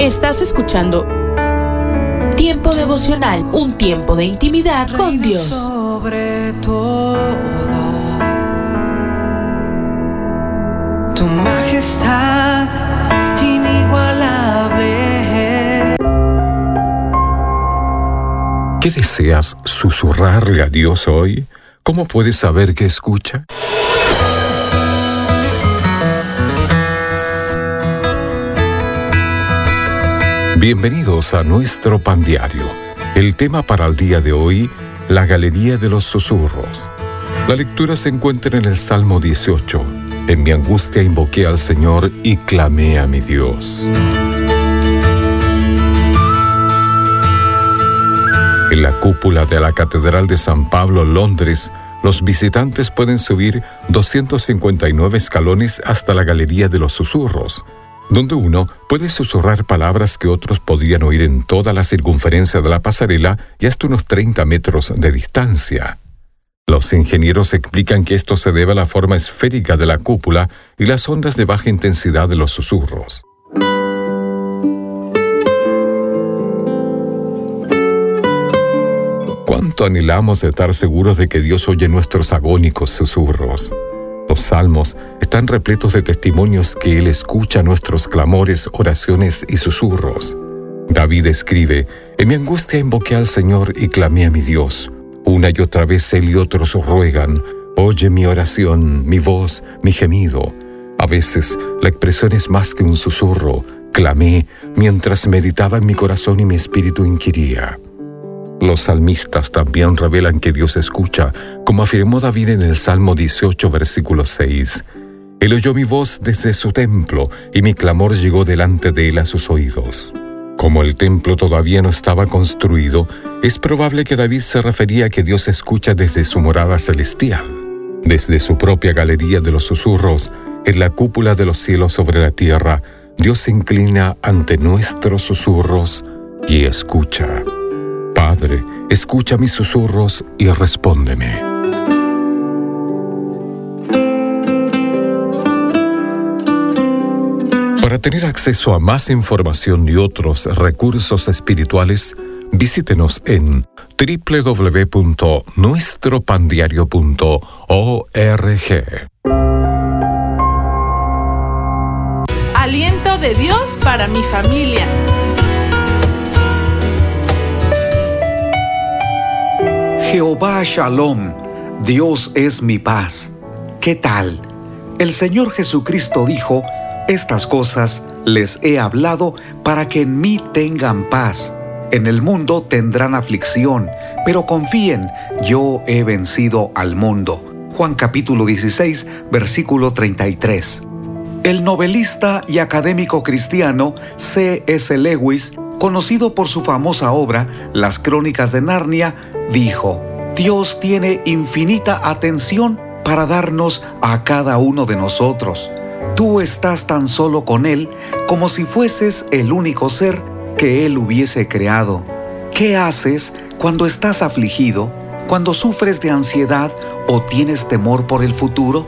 Estás escuchando Tiempo devocional, un tiempo de intimidad con Dios. Sobre todo, tu majestad inigualable. ¿Qué deseas susurrarle a Dios hoy? ¿Cómo puedes saber que escucha? Bienvenidos a nuestro pan diario. El tema para el día de hoy, la Galería de los Susurros. La lectura se encuentra en el Salmo 18. En mi angustia invoqué al Señor y clamé a mi Dios. En la cúpula de la Catedral de San Pablo, Londres, los visitantes pueden subir 259 escalones hasta la Galería de los Susurros donde uno puede susurrar palabras que otros podrían oír en toda la circunferencia de la pasarela y hasta unos 30 metros de distancia. Los ingenieros explican que esto se debe a la forma esférica de la cúpula y las ondas de baja intensidad de los susurros. ¿Cuánto anhelamos estar seguros de que Dios oye nuestros agónicos susurros? Los salmos están repletos de testimonios que Él escucha nuestros clamores, oraciones y susurros. David escribe, En mi angustia invoqué al Señor y clamé a mi Dios. Una y otra vez Él y otros ruegan, Oye mi oración, mi voz, mi gemido. A veces la expresión es más que un susurro. Clamé mientras meditaba en mi corazón y mi espíritu inquiría. Los salmistas también revelan que Dios escucha, como afirmó David en el Salmo 18, versículo 6. Él oyó mi voz desde su templo y mi clamor llegó delante de él a sus oídos. Como el templo todavía no estaba construido, es probable que David se refería a que Dios escucha desde su morada celestial, desde su propia galería de los susurros, en la cúpula de los cielos sobre la tierra, Dios se inclina ante nuestros susurros y escucha. Padre, escucha mis susurros y respóndeme. Para tener acceso a más información y otros recursos espirituales, visítenos en www.nuestropandiario.org. Aliento de Dios para mi familia. Jehová Shalom, Dios es mi paz. ¿Qué tal? El Señor Jesucristo dijo, estas cosas les he hablado para que en mí tengan paz. En el mundo tendrán aflicción, pero confíen, yo he vencido al mundo. Juan capítulo 16, versículo 33. El novelista y académico cristiano C. S. Lewis conocido por su famosa obra Las Crónicas de Narnia, dijo, Dios tiene infinita atención para darnos a cada uno de nosotros. Tú estás tan solo con Él como si fueses el único ser que Él hubiese creado. ¿Qué haces cuando estás afligido, cuando sufres de ansiedad o tienes temor por el futuro?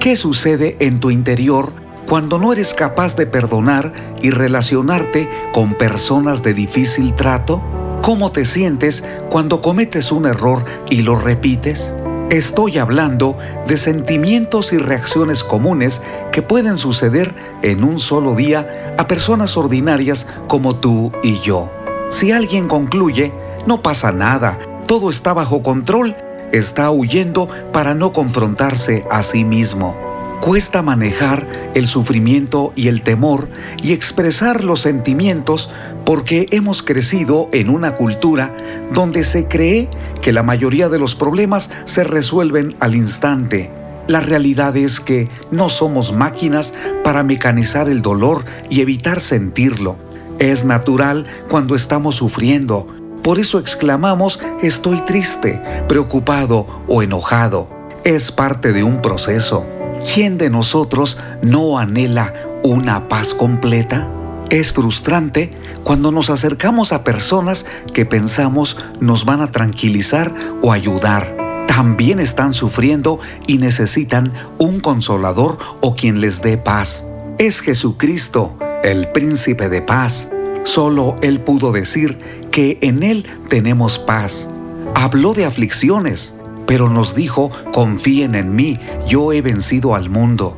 ¿Qué sucede en tu interior cuando no eres capaz de perdonar y relacionarte con personas de difícil trato? ¿Cómo te sientes cuando cometes un error y lo repites? Estoy hablando de sentimientos y reacciones comunes que pueden suceder en un solo día a personas ordinarias como tú y yo. Si alguien concluye, no pasa nada, todo está bajo control, está huyendo para no confrontarse a sí mismo. Cuesta manejar el sufrimiento y el temor y expresar los sentimientos porque hemos crecido en una cultura donde se cree que la mayoría de los problemas se resuelven al instante. La realidad es que no somos máquinas para mecanizar el dolor y evitar sentirlo. Es natural cuando estamos sufriendo. Por eso exclamamos estoy triste, preocupado o enojado. Es parte de un proceso. ¿Quién de nosotros no anhela una paz completa? Es frustrante cuando nos acercamos a personas que pensamos nos van a tranquilizar o ayudar. También están sufriendo y necesitan un consolador o quien les dé paz. Es Jesucristo, el príncipe de paz. Solo Él pudo decir que en Él tenemos paz. Habló de aflicciones, pero nos dijo, confíen en mí, yo he vencido al mundo.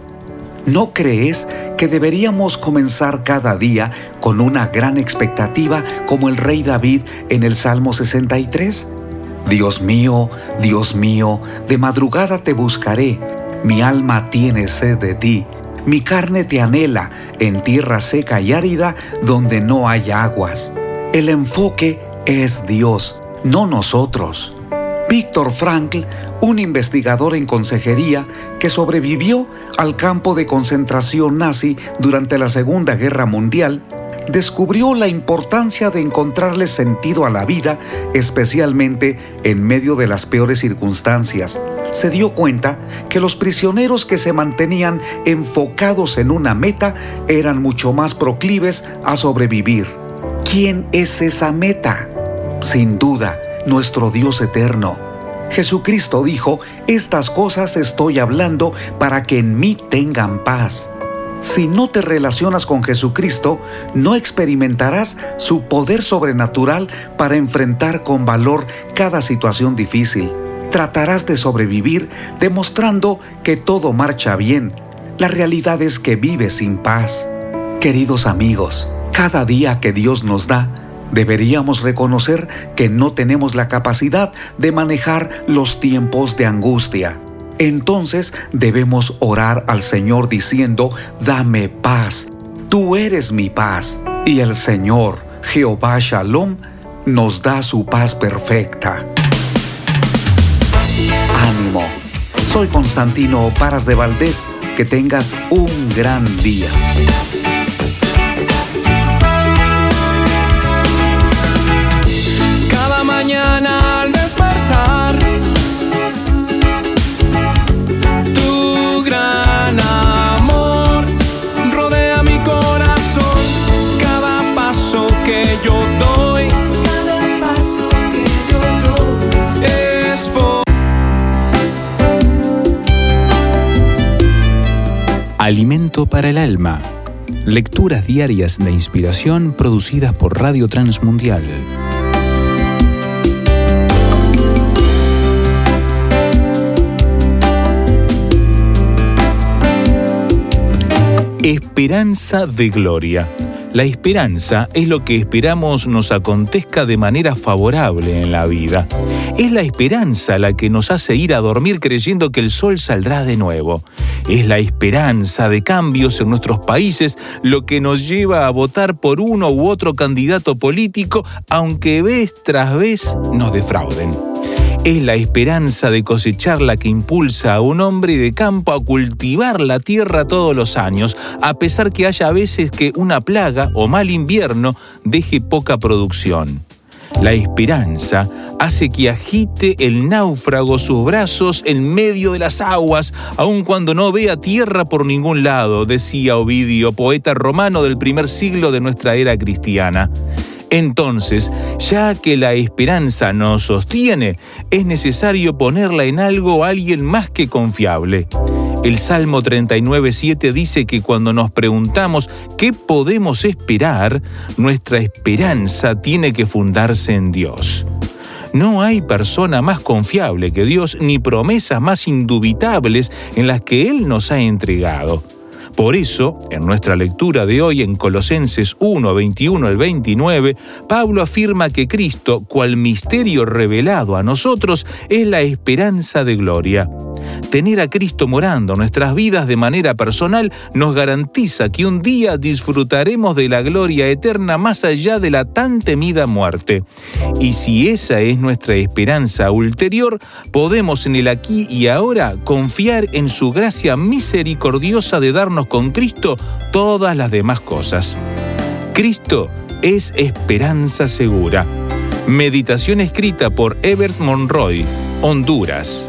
¿No crees que deberíamos comenzar cada día con una gran expectativa como el rey David en el Salmo 63? Dios mío, Dios mío, de madrugada te buscaré, mi alma tiene sed de ti, mi carne te anhela en tierra seca y árida donde no hay aguas. El enfoque es Dios, no nosotros. Víctor Frankl, un investigador en consejería que sobrevivió al campo de concentración nazi durante la Segunda Guerra Mundial, descubrió la importancia de encontrarle sentido a la vida, especialmente en medio de las peores circunstancias. Se dio cuenta que los prisioneros que se mantenían enfocados en una meta eran mucho más proclives a sobrevivir. ¿Quién es esa meta? Sin duda, nuestro Dios eterno. Jesucristo dijo, estas cosas estoy hablando para que en mí tengan paz. Si no te relacionas con Jesucristo, no experimentarás su poder sobrenatural para enfrentar con valor cada situación difícil. Tratarás de sobrevivir demostrando que todo marcha bien. La realidad es que vives sin paz. Queridos amigos, cada día que Dios nos da, Deberíamos reconocer que no tenemos la capacidad de manejar los tiempos de angustia. Entonces debemos orar al Señor diciendo, dame paz, tú eres mi paz. Y el Señor, Jehová Shalom, nos da su paz perfecta. Ánimo. Soy Constantino Paras de Valdés. Que tengas un gran día. Alimento para el alma. Lecturas diarias de inspiración producidas por Radio Transmundial. Esperanza de gloria. La esperanza es lo que esperamos nos acontezca de manera favorable en la vida. Es la esperanza la que nos hace ir a dormir creyendo que el sol saldrá de nuevo. Es la esperanza de cambios en nuestros países lo que nos lleva a votar por uno u otro candidato político, aunque vez tras vez nos defrauden es la esperanza de cosechar la que impulsa a un hombre de campo a cultivar la tierra todos los años, a pesar que haya veces que una plaga o mal invierno deje poca producción. La esperanza hace que agite el náufrago sus brazos en medio de las aguas, aun cuando no vea tierra por ningún lado, decía Ovidio, poeta romano del primer siglo de nuestra era cristiana. Entonces, ya que la esperanza nos sostiene, es necesario ponerla en algo alguien más que confiable. El Salmo 39.7 dice que cuando nos preguntamos qué podemos esperar, nuestra esperanza tiene que fundarse en Dios. No hay persona más confiable que Dios ni promesas más indubitables en las que Él nos ha entregado. Por eso, en nuestra lectura de hoy en Colosenses 1, 21 al 29, Pablo afirma que Cristo, cual misterio revelado a nosotros, es la esperanza de gloria. Tener a Cristo morando nuestras vidas de manera personal nos garantiza que un día disfrutaremos de la gloria eterna más allá de la tan temida muerte. Y si esa es nuestra esperanza ulterior, podemos en el aquí y ahora confiar en su gracia misericordiosa de darnos con Cristo todas las demás cosas. Cristo es esperanza segura. Meditación escrita por Ebert Monroy, Honduras.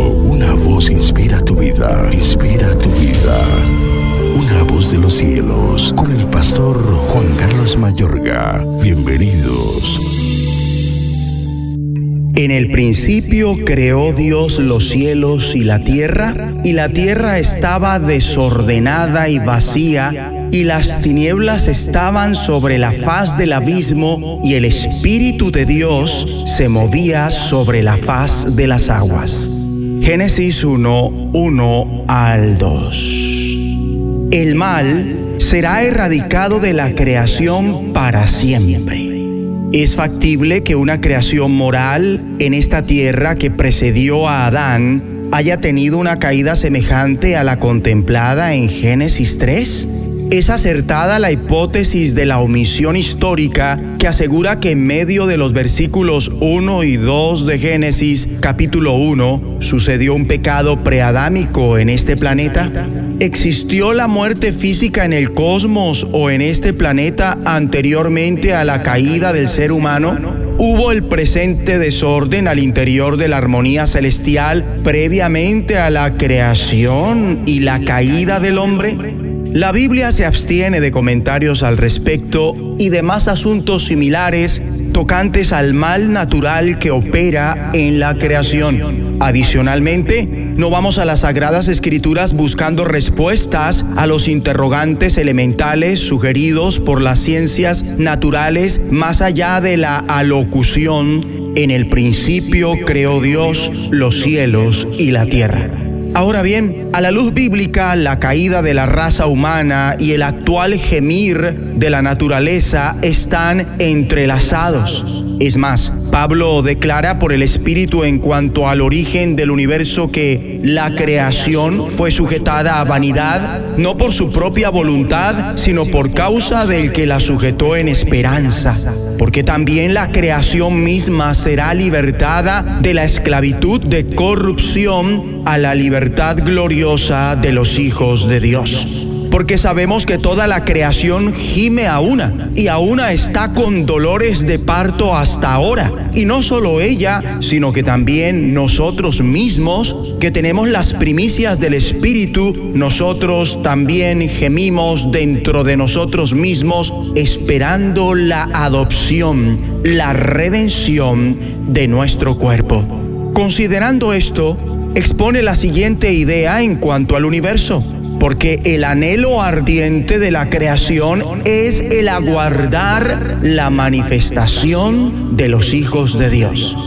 inspira tu vida, inspira tu vida. Una voz de los cielos, con el pastor Juan Carlos Mayorga. Bienvenidos. En el principio creó Dios los cielos y la tierra, y la tierra estaba desordenada y vacía, y las tinieblas estaban sobre la faz del abismo, y el Espíritu de Dios se movía sobre la faz de las aguas. Génesis 1, 1 al 2. El mal será erradicado de la creación para siempre. Es factible que una creación moral en esta tierra que precedió a Adán haya tenido una caída semejante a la contemplada en Génesis 3? Es acertada la hipótesis de la omisión histórica que asegura que en medio de los versículos 1 y 2 de Génesis capítulo 1 sucedió un pecado preadámico en este planeta. ¿Existió la muerte física en el cosmos o en este planeta anteriormente a la caída del ser humano? ¿Hubo el presente desorden al interior de la armonía celestial previamente a la creación y la caída del hombre? La Biblia se abstiene de comentarios al respecto y demás asuntos similares tocantes al mal natural que opera en la creación. Adicionalmente, no vamos a las sagradas escrituras buscando respuestas a los interrogantes elementales sugeridos por las ciencias naturales más allá de la alocución en el principio creó Dios los cielos y la tierra. Ahora bien, a la luz bíblica, la caída de la raza humana y el actual gemir de la naturaleza están entrelazados. Es más, Pablo declara por el Espíritu en cuanto al origen del universo que la creación fue sujetada a vanidad, no por su propia voluntad, sino por causa del que la sujetó en esperanza. Porque también la creación misma será libertada de la esclavitud de corrupción a la libertad gloriosa de los hijos de Dios porque sabemos que toda la creación gime a una y a una está con dolores de parto hasta ahora. Y no solo ella, sino que también nosotros mismos, que tenemos las primicias del Espíritu, nosotros también gemimos dentro de nosotros mismos esperando la adopción, la redención de nuestro cuerpo. Considerando esto, expone la siguiente idea en cuanto al universo porque el anhelo ardiente de la creación es el aguardar la manifestación de los hijos de Dios.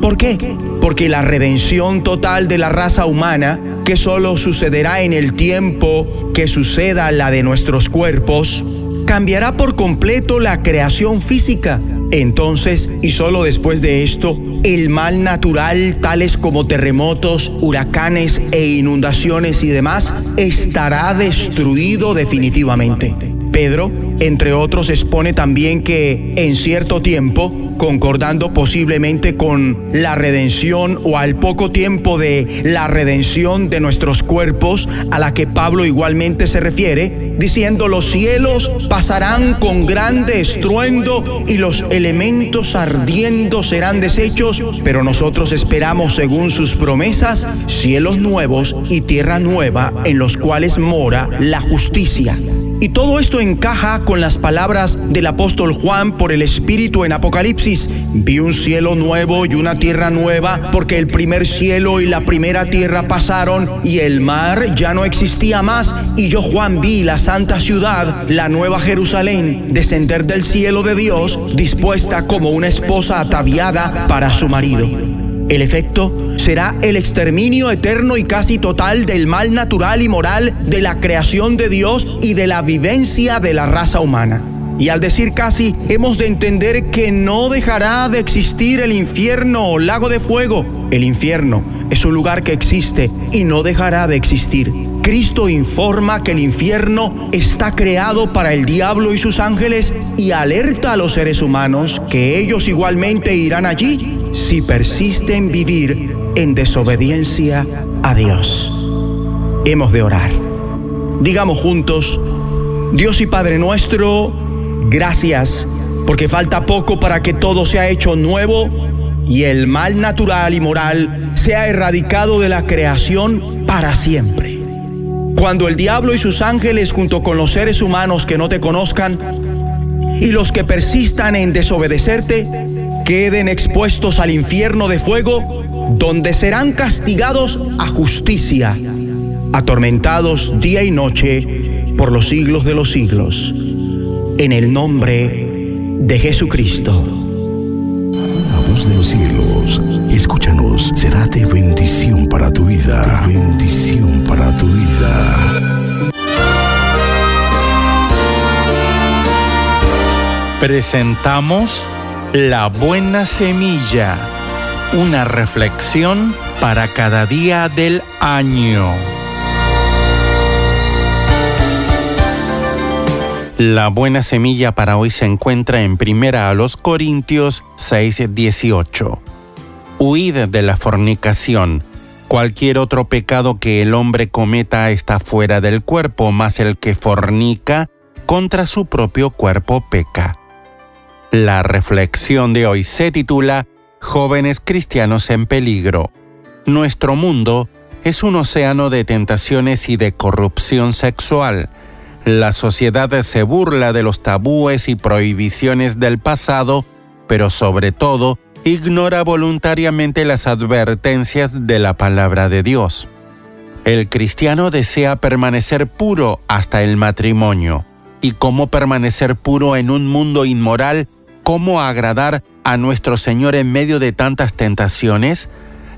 ¿Por qué? Porque la redención total de la raza humana, que solo sucederá en el tiempo que suceda la de nuestros cuerpos, cambiará por completo la creación física. Entonces, y solo después de esto, el mal natural, tales como terremotos, huracanes e inundaciones y demás, estará destruido definitivamente. Pedro, entre otros, expone también que en cierto tiempo concordando posiblemente con la redención o al poco tiempo de la redención de nuestros cuerpos, a la que Pablo igualmente se refiere, diciendo los cielos pasarán con grande estruendo y los elementos ardiendo serán deshechos, pero nosotros esperamos según sus promesas cielos nuevos y tierra nueva en los cuales mora la justicia. Y todo esto encaja con las palabras del apóstol Juan por el Espíritu en Apocalipsis. Vi un cielo nuevo y una tierra nueva, porque el primer cielo y la primera tierra pasaron y el mar ya no existía más. Y yo Juan vi la santa ciudad, la nueva Jerusalén, descender del cielo de Dios, dispuesta como una esposa ataviada para su marido. El efecto será el exterminio eterno y casi total del mal natural y moral de la creación de Dios y de la vivencia de la raza humana. Y al decir casi, hemos de entender que no dejará de existir el infierno o lago de fuego. El infierno es un lugar que existe y no dejará de existir. Cristo informa que el infierno está creado para el diablo y sus ángeles y alerta a los seres humanos que ellos igualmente irán allí si persisten vivir en desobediencia a Dios. Hemos de orar. Digamos juntos, Dios y Padre nuestro, gracias porque falta poco para que todo sea hecho nuevo y el mal natural y moral sea erradicado de la creación para siempre. Cuando el diablo y sus ángeles junto con los seres humanos que no te conozcan y los que persistan en desobedecerte queden expuestos al infierno de fuego, donde serán castigados a justicia, atormentados día y noche por los siglos de los siglos. En el nombre de Jesucristo. La voz de los cielos, escúchanos, será de bendición para tu vida. De bendición para tu vida. Presentamos La Buena Semilla, una reflexión para cada día del año. La buena semilla para hoy se encuentra en Primera a los Corintios 6:18. Huid de la fornicación. Cualquier otro pecado que el hombre cometa está fuera del cuerpo, mas el que fornica contra su propio cuerpo peca. La reflexión de hoy se titula Jóvenes cristianos en peligro. Nuestro mundo es un océano de tentaciones y de corrupción sexual la sociedad se burla de los tabúes y prohibiciones del pasado, pero sobre todo ignora voluntariamente las advertencias de la palabra de Dios. El cristiano desea permanecer puro hasta el matrimonio. ¿Y cómo permanecer puro en un mundo inmoral? ¿Cómo agradar a nuestro Señor en medio de tantas tentaciones?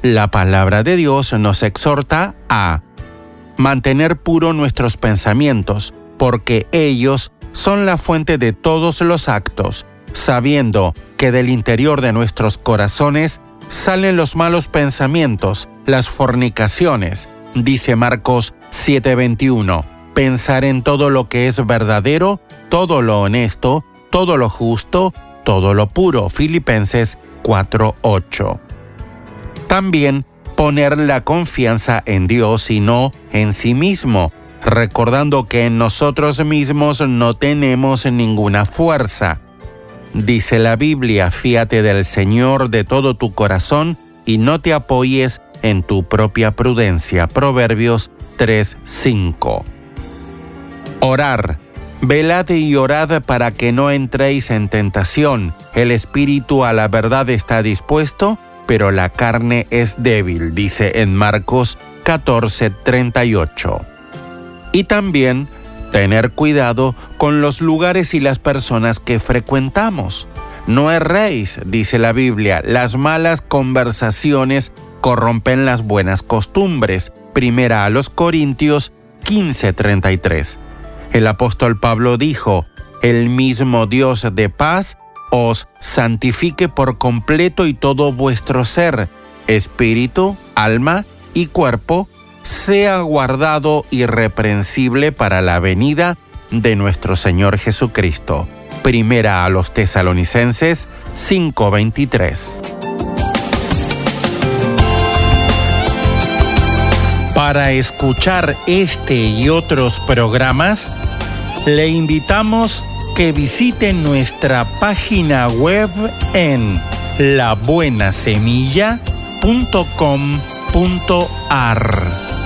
La palabra de Dios nos exhorta a mantener puro nuestros pensamientos, porque ellos son la fuente de todos los actos, sabiendo que del interior de nuestros corazones salen los malos pensamientos, las fornicaciones, dice Marcos 7:21, pensar en todo lo que es verdadero, todo lo honesto, todo lo justo, todo lo puro, Filipenses 4:8. También poner la confianza en Dios y no en sí mismo, recordando que en nosotros mismos no tenemos ninguna fuerza. Dice la Biblia, fíate del Señor de todo tu corazón y no te apoyes en tu propia prudencia. Proverbios 3:5. Orar. Velad y orad para que no entréis en tentación. El espíritu a la verdad está dispuesto, pero la carne es débil, dice en Marcos 14:38 y también tener cuidado con los lugares y las personas que frecuentamos. No erréis, dice la Biblia, las malas conversaciones corrompen las buenas costumbres. Primera a los Corintios 15:33. El apóstol Pablo dijo, el mismo Dios de paz os santifique por completo y todo vuestro ser, espíritu, alma y cuerpo, sea guardado irreprensible para la venida de nuestro Señor Jesucristo. Primera a los tesalonicenses 5:23. Para escuchar este y otros programas, le invitamos que visite nuestra página web en labuenasemilla.com.ar.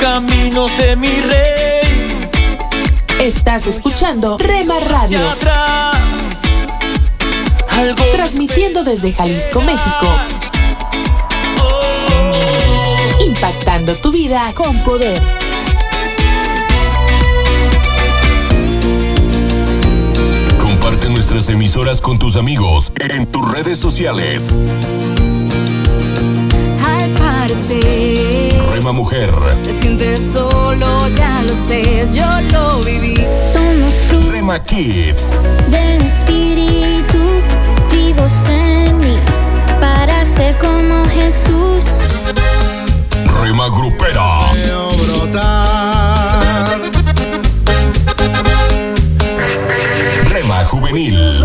Caminos de mi rey. Estás escuchando Rema Radio. Hacia atrás, algo Transmitiendo desde Jalisco, México. Oh, Impactando tu vida con poder. Comparte nuestras emisoras con tus amigos en tus redes sociales. Al parecer, Rema Mujer, te sientes solo, ya lo sé, yo lo viví. Somos frutos Rema Kids, del Espíritu, vivos en mí, para ser como Jesús. Rema Grupera, Rema Juvenil,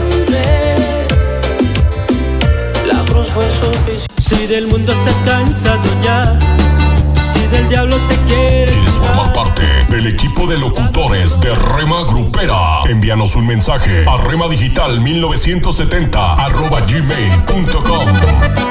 Fue suficiente. Si del mundo estás cansado ya, si del diablo te quieres. ¿Quieres formar parte del equipo de locutores de Rema Grupera? Envíanos un mensaje a remadigital1970 arroba gmail.com.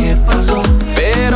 pasó,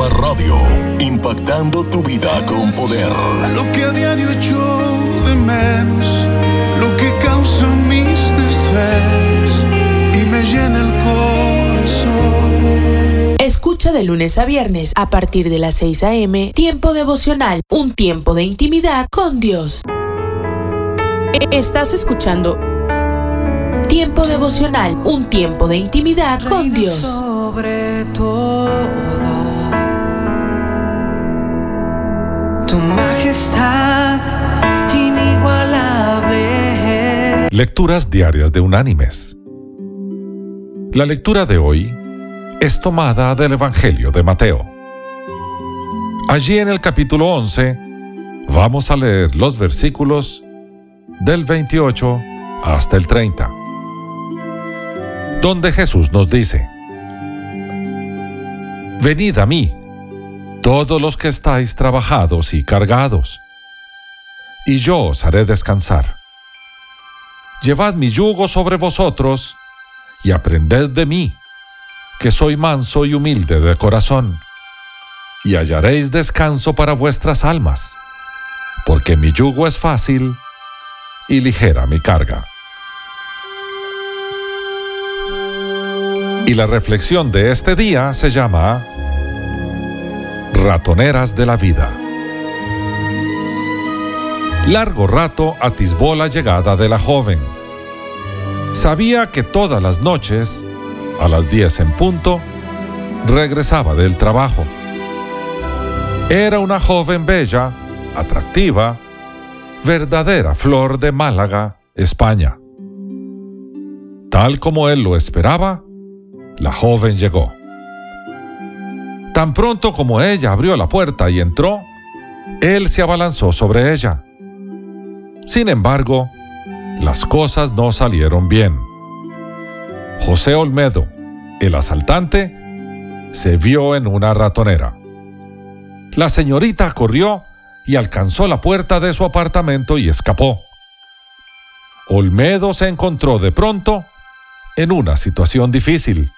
Rema Radio, impactando tu vida con poder. Lo que a diario yo de menos, lo que causa mis desvelos y me llena el corazón. Escucha de lunes a viernes a partir de las 6 a.m. Tiempo devocional, un tiempo de intimidad con Dios. Estás escuchando Tiempo devocional, un tiempo de intimidad con Dios. Sobre todo, tu majestad inigualable. Lecturas diarias de Unánimes. La lectura de hoy es tomada del Evangelio de Mateo. Allí en el capítulo 11 vamos a leer los versículos del 28 hasta el 30, donde Jesús nos dice, Venid a mí, todos los que estáis trabajados y cargados, y yo os haré descansar. Llevad mi yugo sobre vosotros y aprended de mí, que soy manso y humilde de corazón, y hallaréis descanso para vuestras almas, porque mi yugo es fácil y ligera mi carga. Y la reflexión de este día se llama Ratoneras de la vida. Largo rato atisbó la llegada de la joven. Sabía que todas las noches, a las 10 en punto, regresaba del trabajo. Era una joven bella, atractiva, verdadera flor de Málaga, España. Tal como él lo esperaba, la joven llegó. Tan pronto como ella abrió la puerta y entró, él se abalanzó sobre ella. Sin embargo, las cosas no salieron bien. José Olmedo, el asaltante, se vio en una ratonera. La señorita corrió y alcanzó la puerta de su apartamento y escapó. Olmedo se encontró de pronto en una situación difícil.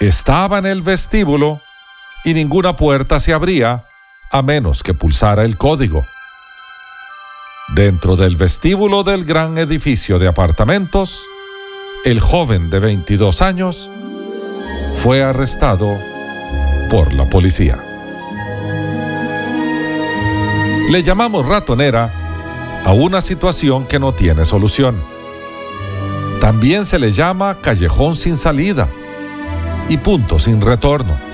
Estaba en el vestíbulo y ninguna puerta se abría a menos que pulsara el código. Dentro del vestíbulo del gran edificio de apartamentos, el joven de 22 años fue arrestado por la policía. Le llamamos ratonera a una situación que no tiene solución. También se le llama callejón sin salida y punto sin retorno.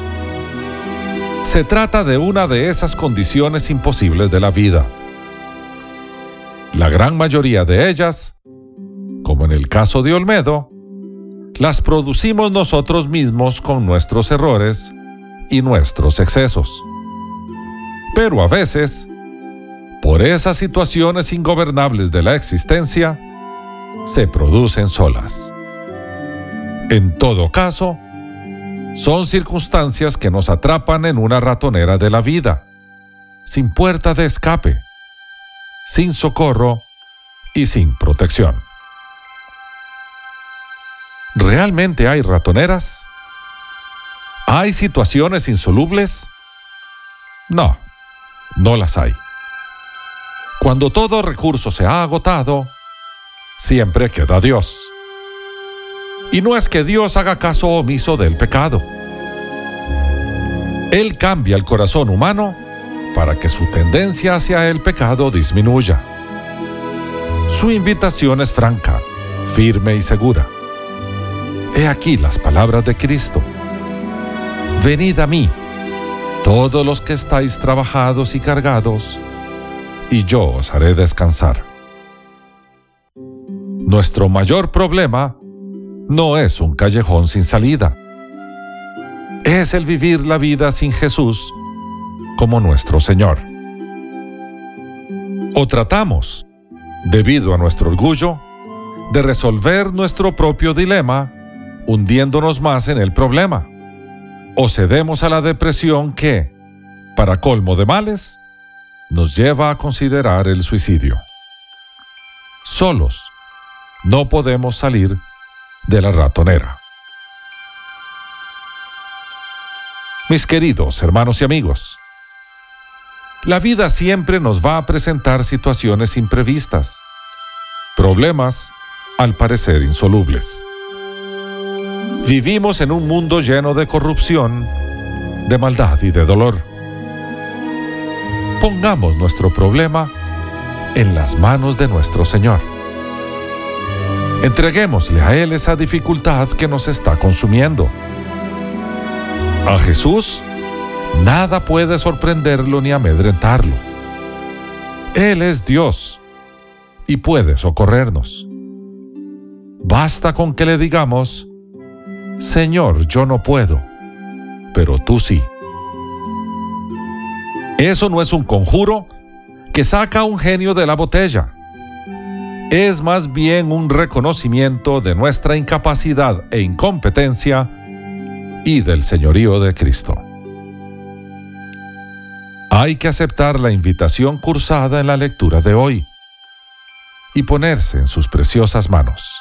Se trata de una de esas condiciones imposibles de la vida. La gran mayoría de ellas, como en el caso de Olmedo, las producimos nosotros mismos con nuestros errores y nuestros excesos. Pero a veces, por esas situaciones ingobernables de la existencia, se producen solas. En todo caso, son circunstancias que nos atrapan en una ratonera de la vida, sin puerta de escape, sin socorro y sin protección. ¿Realmente hay ratoneras? ¿Hay situaciones insolubles? No, no las hay. Cuando todo recurso se ha agotado, siempre queda Dios. Y no es que Dios haga caso omiso del pecado. Él cambia el corazón humano para que su tendencia hacia el pecado disminuya. Su invitación es franca, firme y segura. He aquí las palabras de Cristo. Venid a mí, todos los que estáis trabajados y cargados, y yo os haré descansar. Nuestro mayor problema no es un callejón sin salida. Es el vivir la vida sin Jesús como nuestro Señor. O tratamos, debido a nuestro orgullo, de resolver nuestro propio dilema hundiéndonos más en el problema. o cedemos a la depresión que, para colmo de males, nos lleva a considerar el suicidio. Solos no podemos salir de la ratonera. Mis queridos hermanos y amigos, la vida siempre nos va a presentar situaciones imprevistas, problemas al parecer insolubles. Vivimos en un mundo lleno de corrupción, de maldad y de dolor. Pongamos nuestro problema en las manos de nuestro Señor. Entreguémosle a Él esa dificultad que nos está consumiendo. A Jesús nada puede sorprenderlo ni amedrentarlo. Él es Dios y puede socorrernos. Basta con que le digamos, Señor, yo no puedo, pero tú sí. Eso no es un conjuro que saca a un genio de la botella. Es más bien un reconocimiento de nuestra incapacidad e incompetencia y del señorío de Cristo. Hay que aceptar la invitación cursada en la lectura de hoy y ponerse en sus preciosas manos.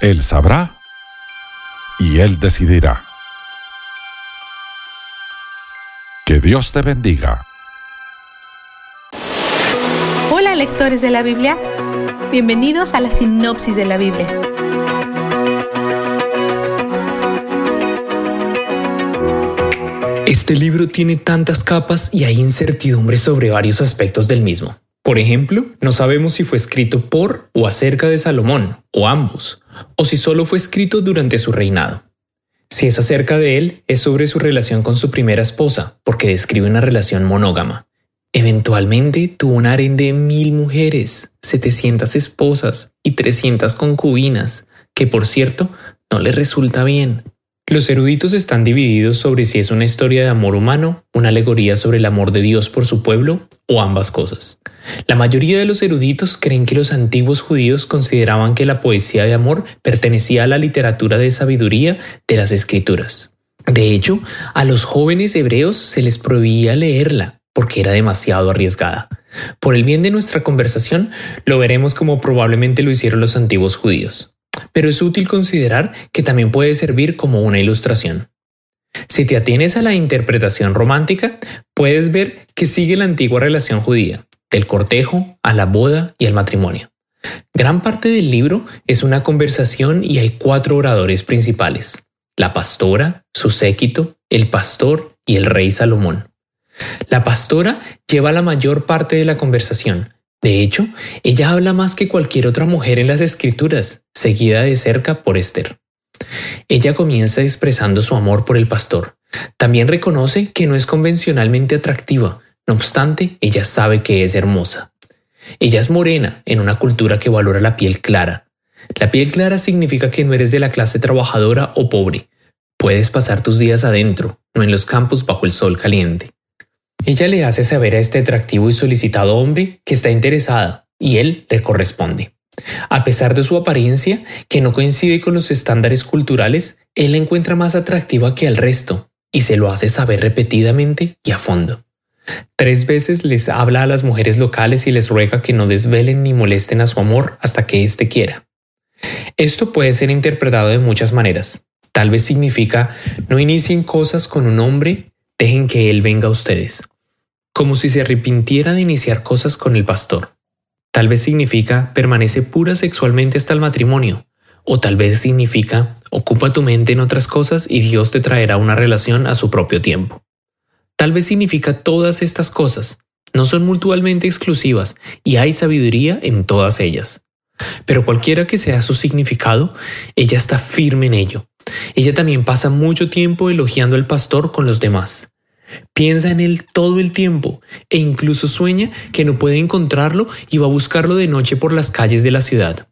Él sabrá y Él decidirá. Que Dios te bendiga. De la Biblia, bienvenidos a la sinopsis de la Biblia. Este libro tiene tantas capas y hay incertidumbre sobre varios aspectos del mismo. Por ejemplo, no sabemos si fue escrito por o acerca de Salomón, o ambos, o si solo fue escrito durante su reinado. Si es acerca de él, es sobre su relación con su primera esposa, porque describe una relación monógama. Eventualmente tuvo un harén de mil mujeres, 700 esposas y 300 concubinas, que por cierto no le resulta bien. Los eruditos están divididos sobre si es una historia de amor humano, una alegoría sobre el amor de Dios por su pueblo o ambas cosas. La mayoría de los eruditos creen que los antiguos judíos consideraban que la poesía de amor pertenecía a la literatura de sabiduría de las escrituras. De hecho, a los jóvenes hebreos se les prohibía leerla porque era demasiado arriesgada. Por el bien de nuestra conversación, lo veremos como probablemente lo hicieron los antiguos judíos pero es útil considerar que también puede servir como una ilustración. Si te atienes a la interpretación romántica, puedes ver que sigue la antigua relación judía, del cortejo a la boda y el matrimonio. Gran parte del libro es una conversación y hay cuatro oradores principales, la pastora, su séquito, el pastor y el rey Salomón. La pastora lleva la mayor parte de la conversación, de hecho, ella habla más que cualquier otra mujer en las escrituras, seguida de cerca por Esther. Ella comienza expresando su amor por el pastor. También reconoce que no es convencionalmente atractiva, no obstante, ella sabe que es hermosa. Ella es morena en una cultura que valora la piel clara. La piel clara significa que no eres de la clase trabajadora o pobre. Puedes pasar tus días adentro, no en los campos bajo el sol caliente. Ella le hace saber a este atractivo y solicitado hombre que está interesada y él le corresponde. A pesar de su apariencia, que no coincide con los estándares culturales, él la encuentra más atractiva que al resto y se lo hace saber repetidamente y a fondo. Tres veces les habla a las mujeres locales y les ruega que no desvelen ni molesten a su amor hasta que éste quiera. Esto puede ser interpretado de muchas maneras. Tal vez significa no inicien cosas con un hombre, dejen que él venga a ustedes como si se arrepintiera de iniciar cosas con el pastor. Tal vez significa permanece pura sexualmente hasta el matrimonio, o tal vez significa ocupa tu mente en otras cosas y Dios te traerá una relación a su propio tiempo. Tal vez significa todas estas cosas, no son mutuamente exclusivas y hay sabiduría en todas ellas. Pero cualquiera que sea su significado, ella está firme en ello. Ella también pasa mucho tiempo elogiando al pastor con los demás. Piensa en él todo el tiempo e incluso sueña que no puede encontrarlo y va a buscarlo de noche por las calles de la ciudad.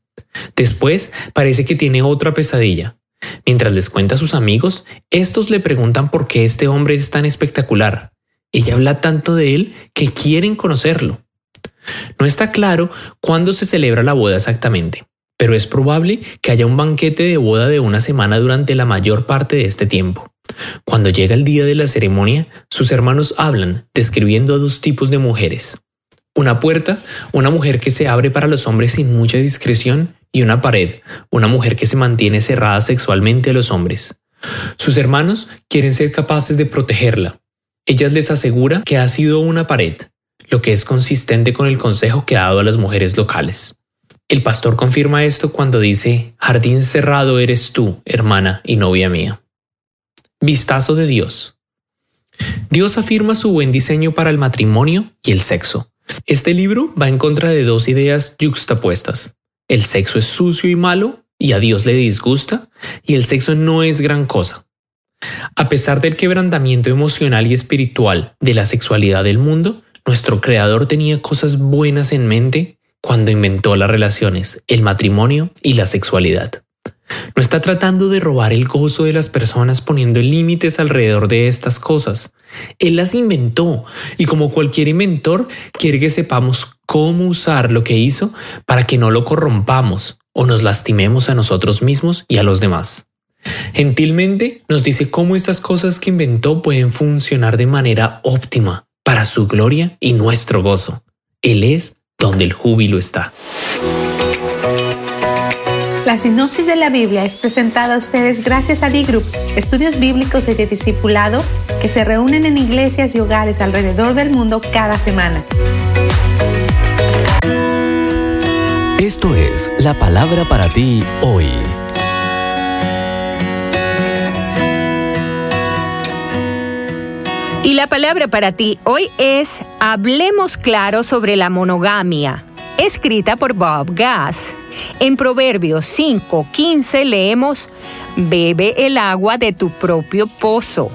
Después parece que tiene otra pesadilla. Mientras les cuenta a sus amigos, estos le preguntan por qué este hombre es tan espectacular. Ella habla tanto de él que quieren conocerlo. No está claro cuándo se celebra la boda exactamente, pero es probable que haya un banquete de boda de una semana durante la mayor parte de este tiempo. Cuando llega el día de la ceremonia, sus hermanos hablan, describiendo a dos tipos de mujeres. Una puerta, una mujer que se abre para los hombres sin mucha discreción, y una pared, una mujer que se mantiene cerrada sexualmente a los hombres. Sus hermanos quieren ser capaces de protegerla. Ellas les asegura que ha sido una pared, lo que es consistente con el consejo que ha dado a las mujeres locales. El pastor confirma esto cuando dice, Jardín cerrado eres tú, hermana y novia mía. Vistazo de Dios. Dios afirma su buen diseño para el matrimonio y el sexo. Este libro va en contra de dos ideas yuxtapuestas. El sexo es sucio y malo y a Dios le disgusta y el sexo no es gran cosa. A pesar del quebrantamiento emocional y espiritual de la sexualidad del mundo, nuestro creador tenía cosas buenas en mente cuando inventó las relaciones, el matrimonio y la sexualidad. No está tratando de robar el gozo de las personas poniendo límites alrededor de estas cosas. Él las inventó y como cualquier inventor quiere que sepamos cómo usar lo que hizo para que no lo corrompamos o nos lastimemos a nosotros mismos y a los demás. Gentilmente nos dice cómo estas cosas que inventó pueden funcionar de manera óptima para su gloria y nuestro gozo. Él es donde el júbilo está. La sinopsis de la Biblia es presentada a ustedes gracias a D-Group, estudios bíblicos y de discipulado que se reúnen en iglesias y hogares alrededor del mundo cada semana. Esto es la palabra para ti hoy. Palabra para ti hoy es Hablemos claro sobre la monogamia, escrita por Bob Gass. En Proverbios 5:15 leemos, Bebe el agua de tu propio pozo.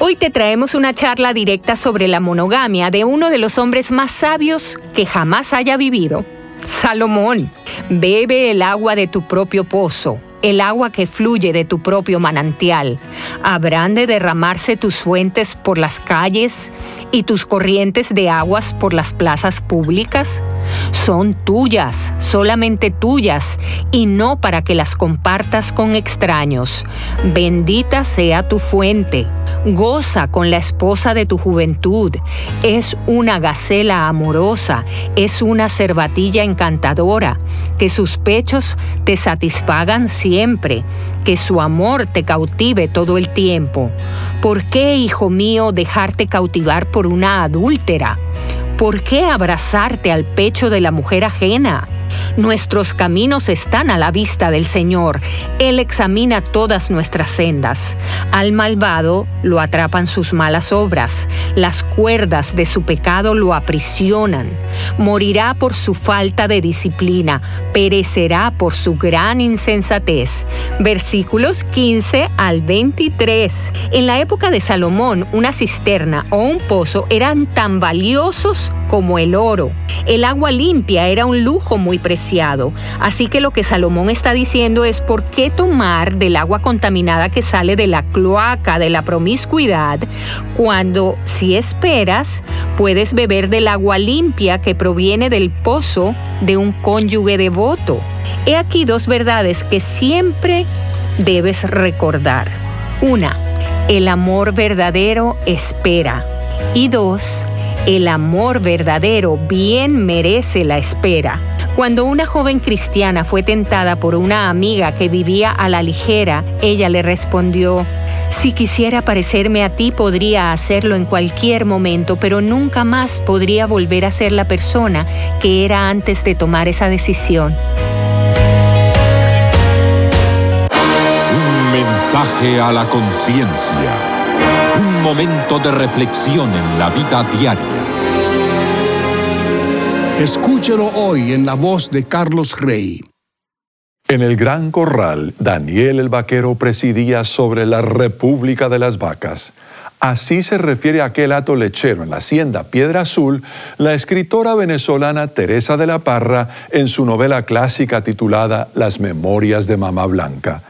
Hoy te traemos una charla directa sobre la monogamia de uno de los hombres más sabios que jamás haya vivido, Salomón. Bebe el agua de tu propio pozo el agua que fluye de tu propio manantial. ¿Habrán de derramarse tus fuentes por las calles y tus corrientes de aguas por las plazas públicas? Son tuyas, solamente tuyas, y no para que las compartas con extraños. Bendita sea tu fuente. Goza con la esposa de tu juventud. Es una gacela amorosa, es una cervatilla encantadora. Que sus pechos te satisfagan siempre, que su amor te cautive todo el tiempo. ¿Por qué, hijo mío, dejarte cautivar por una adúltera? ¿Por qué abrazarte al pecho de la mujer ajena? Nuestros caminos están a la vista del Señor. Él examina todas nuestras sendas. Al malvado lo atrapan sus malas obras. Las cuerdas de su pecado lo aprisionan. Morirá por su falta de disciplina. Perecerá por su gran insensatez. Versículos 15 al 23. En la época de Salomón, una cisterna o un pozo eran tan valiosos como el oro. El agua limpia era un lujo muy preciado. Así que lo que Salomón está diciendo es por qué tomar del agua contaminada que sale de la cloaca de la promiscuidad cuando si esperas puedes beber del agua limpia que proviene del pozo de un cónyuge devoto. He aquí dos verdades que siempre debes recordar. Una, el amor verdadero espera. Y dos, el amor verdadero bien merece la espera. Cuando una joven cristiana fue tentada por una amiga que vivía a la ligera, ella le respondió, si quisiera parecerme a ti podría hacerlo en cualquier momento, pero nunca más podría volver a ser la persona que era antes de tomar esa decisión. Un mensaje a la conciencia un momento de reflexión en la vida diaria. Escúchelo hoy en la voz de Carlos Rey. En el Gran Corral, Daniel el Vaquero presidía sobre la República de las Vacas. Así se refiere a aquel hato lechero en la hacienda Piedra Azul, la escritora venezolana Teresa de la Parra en su novela clásica titulada Las Memorias de Mamá Blanca.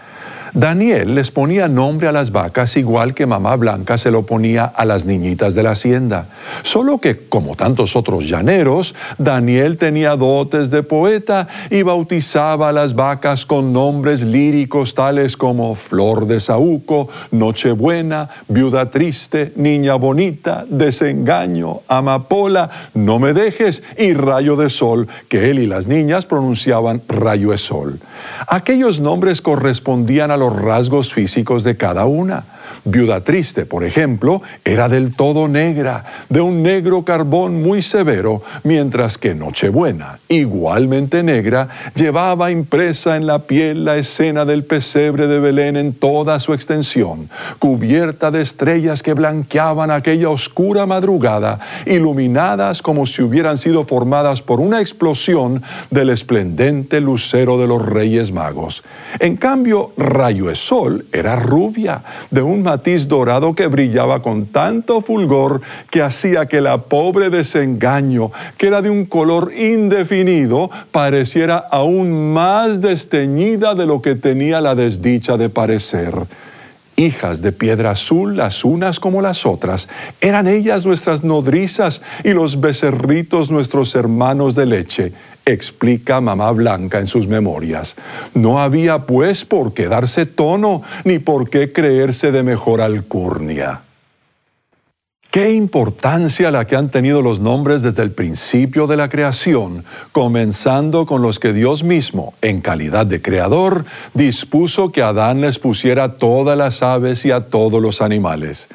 Daniel les ponía nombre a las vacas igual que mamá Blanca se lo ponía a las niñitas de la hacienda. Solo que, como tantos otros llaneros, Daniel tenía dotes de poeta y bautizaba a las vacas con nombres líricos tales como Flor de Saúco, Nochebuena, Viuda Triste, Niña Bonita, Desengaño, Amapola, No me dejes y Rayo de Sol, que él y las niñas pronunciaban Rayo de Sol. Aquellos nombres correspondían a los rasgos físicos de cada una. Viuda Triste, por ejemplo, era del todo negra, de un negro carbón muy severo, mientras que Nochebuena, igualmente negra, llevaba impresa en la piel la escena del pesebre de Belén en toda su extensión, cubierta de estrellas que blanqueaban aquella oscura madrugada, iluminadas como si hubieran sido formadas por una explosión del esplendente lucero de los Reyes Magos. En cambio, Rayo de Sol era rubia, de un matiz dorado que brillaba con tanto fulgor que hacía que la pobre desengaño, que era de un color indefinido, pareciera aún más desteñida de lo que tenía la desdicha de parecer hijas de piedra azul, las unas como las otras. Eran ellas nuestras nodrizas y los becerritos nuestros hermanos de leche, explica mamá Blanca en sus memorias. No había pues por qué darse tono ni por qué creerse de mejor alcurnia. Qué importancia la que han tenido los nombres desde el principio de la creación, comenzando con los que Dios mismo, en calidad de creador, dispuso que Adán les pusiera a todas las aves y a todos los animales.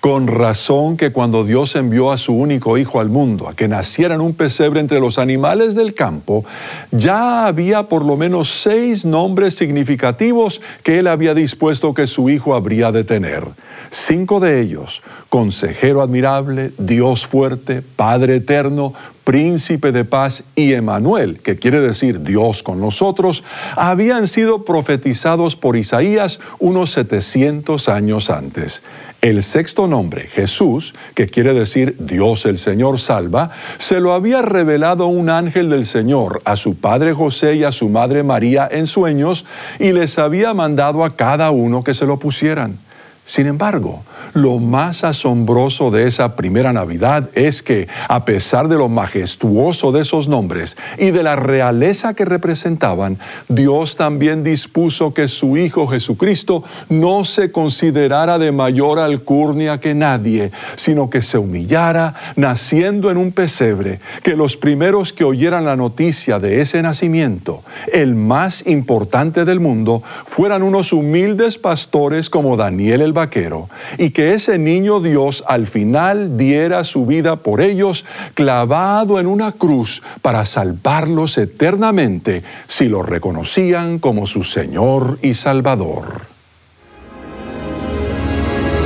Con razón que cuando Dios envió a su único hijo al mundo, a que naciera en un pesebre entre los animales del campo, ya había por lo menos seis nombres significativos que él había dispuesto que su hijo habría de tener. Cinco de ellos, consejero admirable, Dios fuerte, Padre eterno, príncipe de paz y Emanuel, que quiere decir Dios con nosotros, habían sido profetizados por Isaías unos 700 años antes. El sexto nombre, Jesús, que quiere decir Dios el Señor salva, se lo había revelado un ángel del Señor a su padre José y a su madre María en sueños y les había mandado a cada uno que se lo pusieran. Sin embargo, lo más asombroso de esa primera Navidad es que, a pesar de lo majestuoso de esos nombres y de la realeza que representaban, Dios también dispuso que su Hijo Jesucristo no se considerara de mayor alcurnia que nadie, sino que se humillara naciendo en un pesebre, que los primeros que oyeran la noticia de ese nacimiento, el más importante del mundo, fueran unos humildes pastores como Daniel el vaquero, y que ese niño Dios al final diera su vida por ellos, clavado en una cruz para salvarlos eternamente si lo reconocían como su Señor y Salvador.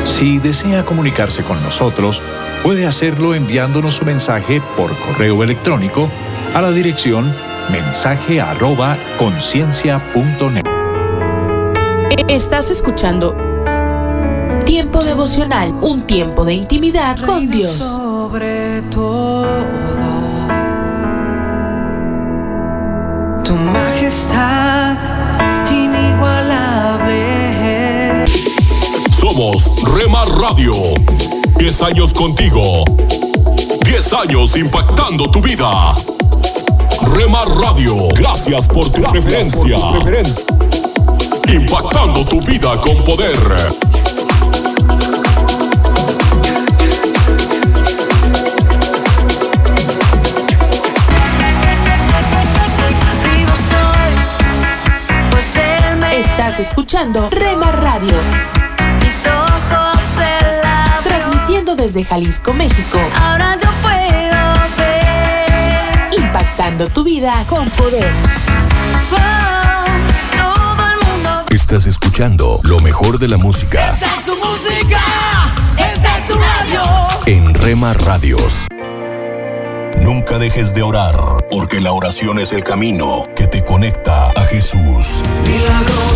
Si desea comunicarse con nosotros, puede hacerlo enviándonos su mensaje por correo electrónico a la dirección mensaje arroba conciencia.net. Estás escuchando Tiempo devocional, un tiempo de intimidad con Dios. Sobre todo, tu majestad inigualable. Somos Rema Radio. 10 años contigo. 10 años impactando tu vida. Rema Radio, gracias por tu preferencia. Impactando tu vida con poder. Estás escuchando Rema Radio. Mis ojos se Transmitiendo desde Jalisco, México. Ahora yo puedo ver. Impactando tu vida con poder. Oh, todo el mundo. Estás escuchando lo mejor de la música Esta es tu música, esta es tu radio. en Rema Radios. Nunca dejes de orar, porque la oración es el camino que te conecta a Jesús. Milagroso,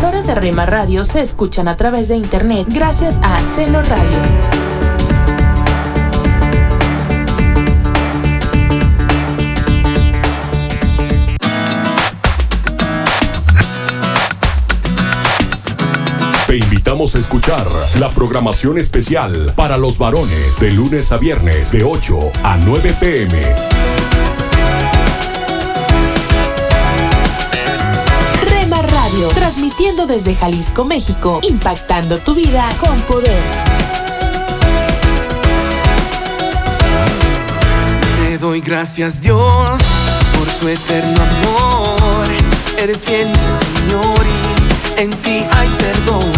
De Rema Radio se escuchan a través de internet gracias a Celo Radio. Te invitamos a escuchar la programación especial para los varones de lunes a viernes de 8 a 9 pm. Transmitiendo desde Jalisco, México, impactando tu vida con poder. Te doy gracias Dios por tu eterno amor. Eres fiel mi Señor y en ti hay perdón.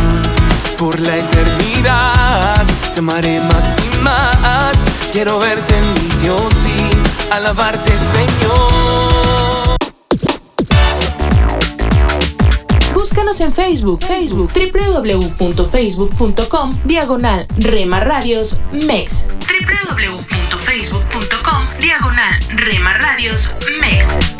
Por la eternidad te amaré más y más. Quiero verte mi Dios y alabarte Señor. Búscanos en Facebook, Facebook, www.facebook.com, diagonal Rema MEX. www.facebook.com, diagonal Rema Radios MEX.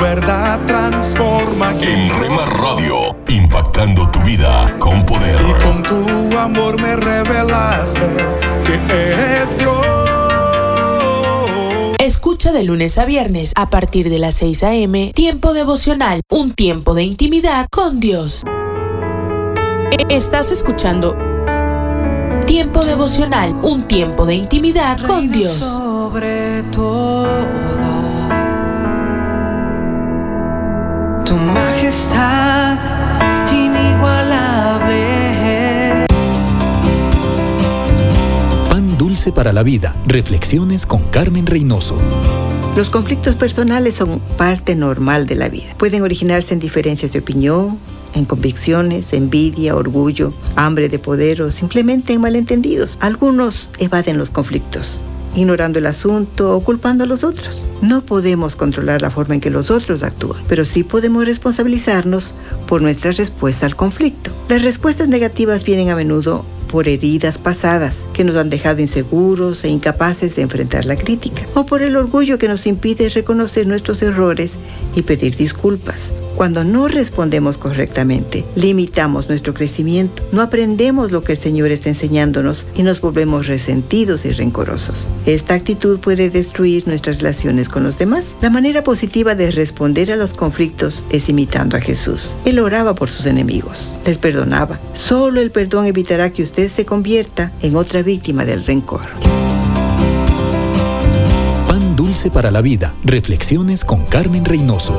Verdad transforma. En Rema Radio, impactando tu vida con poder. Con tu amor me revelaste que eres Dios. Escucha de lunes a viernes a partir de las 6 a.m. Tiempo devocional, un tiempo de intimidad con Dios. Estás escuchando Tiempo devocional, un tiempo de intimidad con Dios. sobre todo. Tu majestad inigualable. Pan dulce para la vida. Reflexiones con Carmen Reynoso. Los conflictos personales son parte normal de la vida. Pueden originarse en diferencias de opinión, en convicciones, envidia, orgullo, hambre de poder o simplemente en malentendidos. Algunos evaden los conflictos, ignorando el asunto o culpando a los otros. No podemos controlar la forma en que los otros actúan, pero sí podemos responsabilizarnos por nuestra respuesta al conflicto. Las respuestas negativas vienen a menudo por heridas pasadas que nos han dejado inseguros e incapaces de enfrentar la crítica, o por el orgullo que nos impide reconocer nuestros errores y pedir disculpas. Cuando no respondemos correctamente, limitamos nuestro crecimiento, no aprendemos lo que el Señor está enseñándonos y nos volvemos resentidos y rencorosos. Esta actitud puede destruir nuestras relaciones con los demás. La manera positiva de responder a los conflictos es imitando a Jesús. Él oraba por sus enemigos, les perdonaba. Solo el perdón evitará que usted se convierta en otra víctima del rencor. Pan dulce para la vida. Reflexiones con Carmen Reynoso.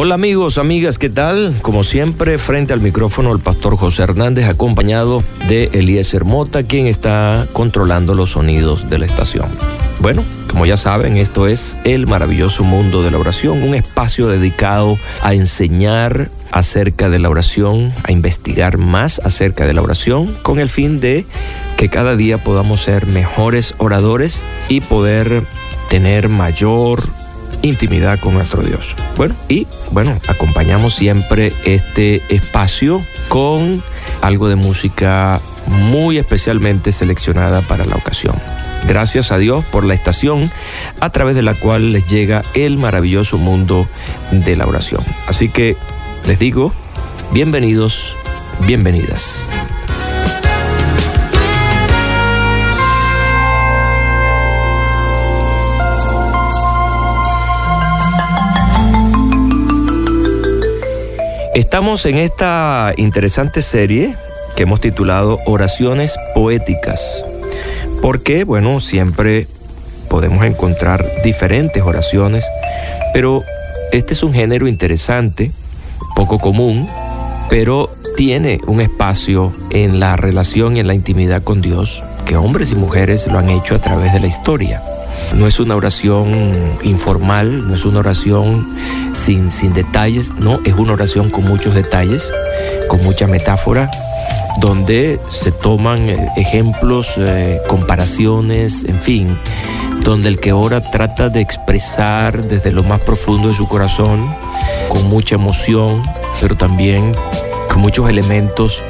Hola amigos, amigas, ¿qué tal? Como siempre, frente al micrófono el pastor José Hernández, acompañado de Eliezer Mota, quien está controlando los sonidos de la estación. Bueno, como ya saben, esto es el maravilloso mundo de la oración, un espacio dedicado a enseñar acerca de la oración, a investigar más acerca de la oración, con el fin de que cada día podamos ser mejores oradores y poder tener mayor intimidad con nuestro Dios. Bueno, y bueno, acompañamos siempre este espacio con algo de música muy especialmente seleccionada para la ocasión. Gracias a Dios por la estación a través de la cual les llega el maravilloso mundo de la oración. Así que les digo, bienvenidos, bienvenidas. Estamos en esta interesante serie que hemos titulado Oraciones Poéticas. Porque, bueno, siempre podemos encontrar diferentes oraciones, pero este es un género interesante, poco común, pero tiene un espacio en la relación y en la intimidad con Dios que hombres y mujeres lo han hecho a través de la historia. No es una oración informal, no es una oración sin, sin detalles, no, es una oración con muchos detalles, con mucha metáfora, donde se toman eh, ejemplos, eh, comparaciones, en fin, donde el que ora trata de expresar desde lo más profundo de su corazón, con mucha emoción, pero también con muchos elementos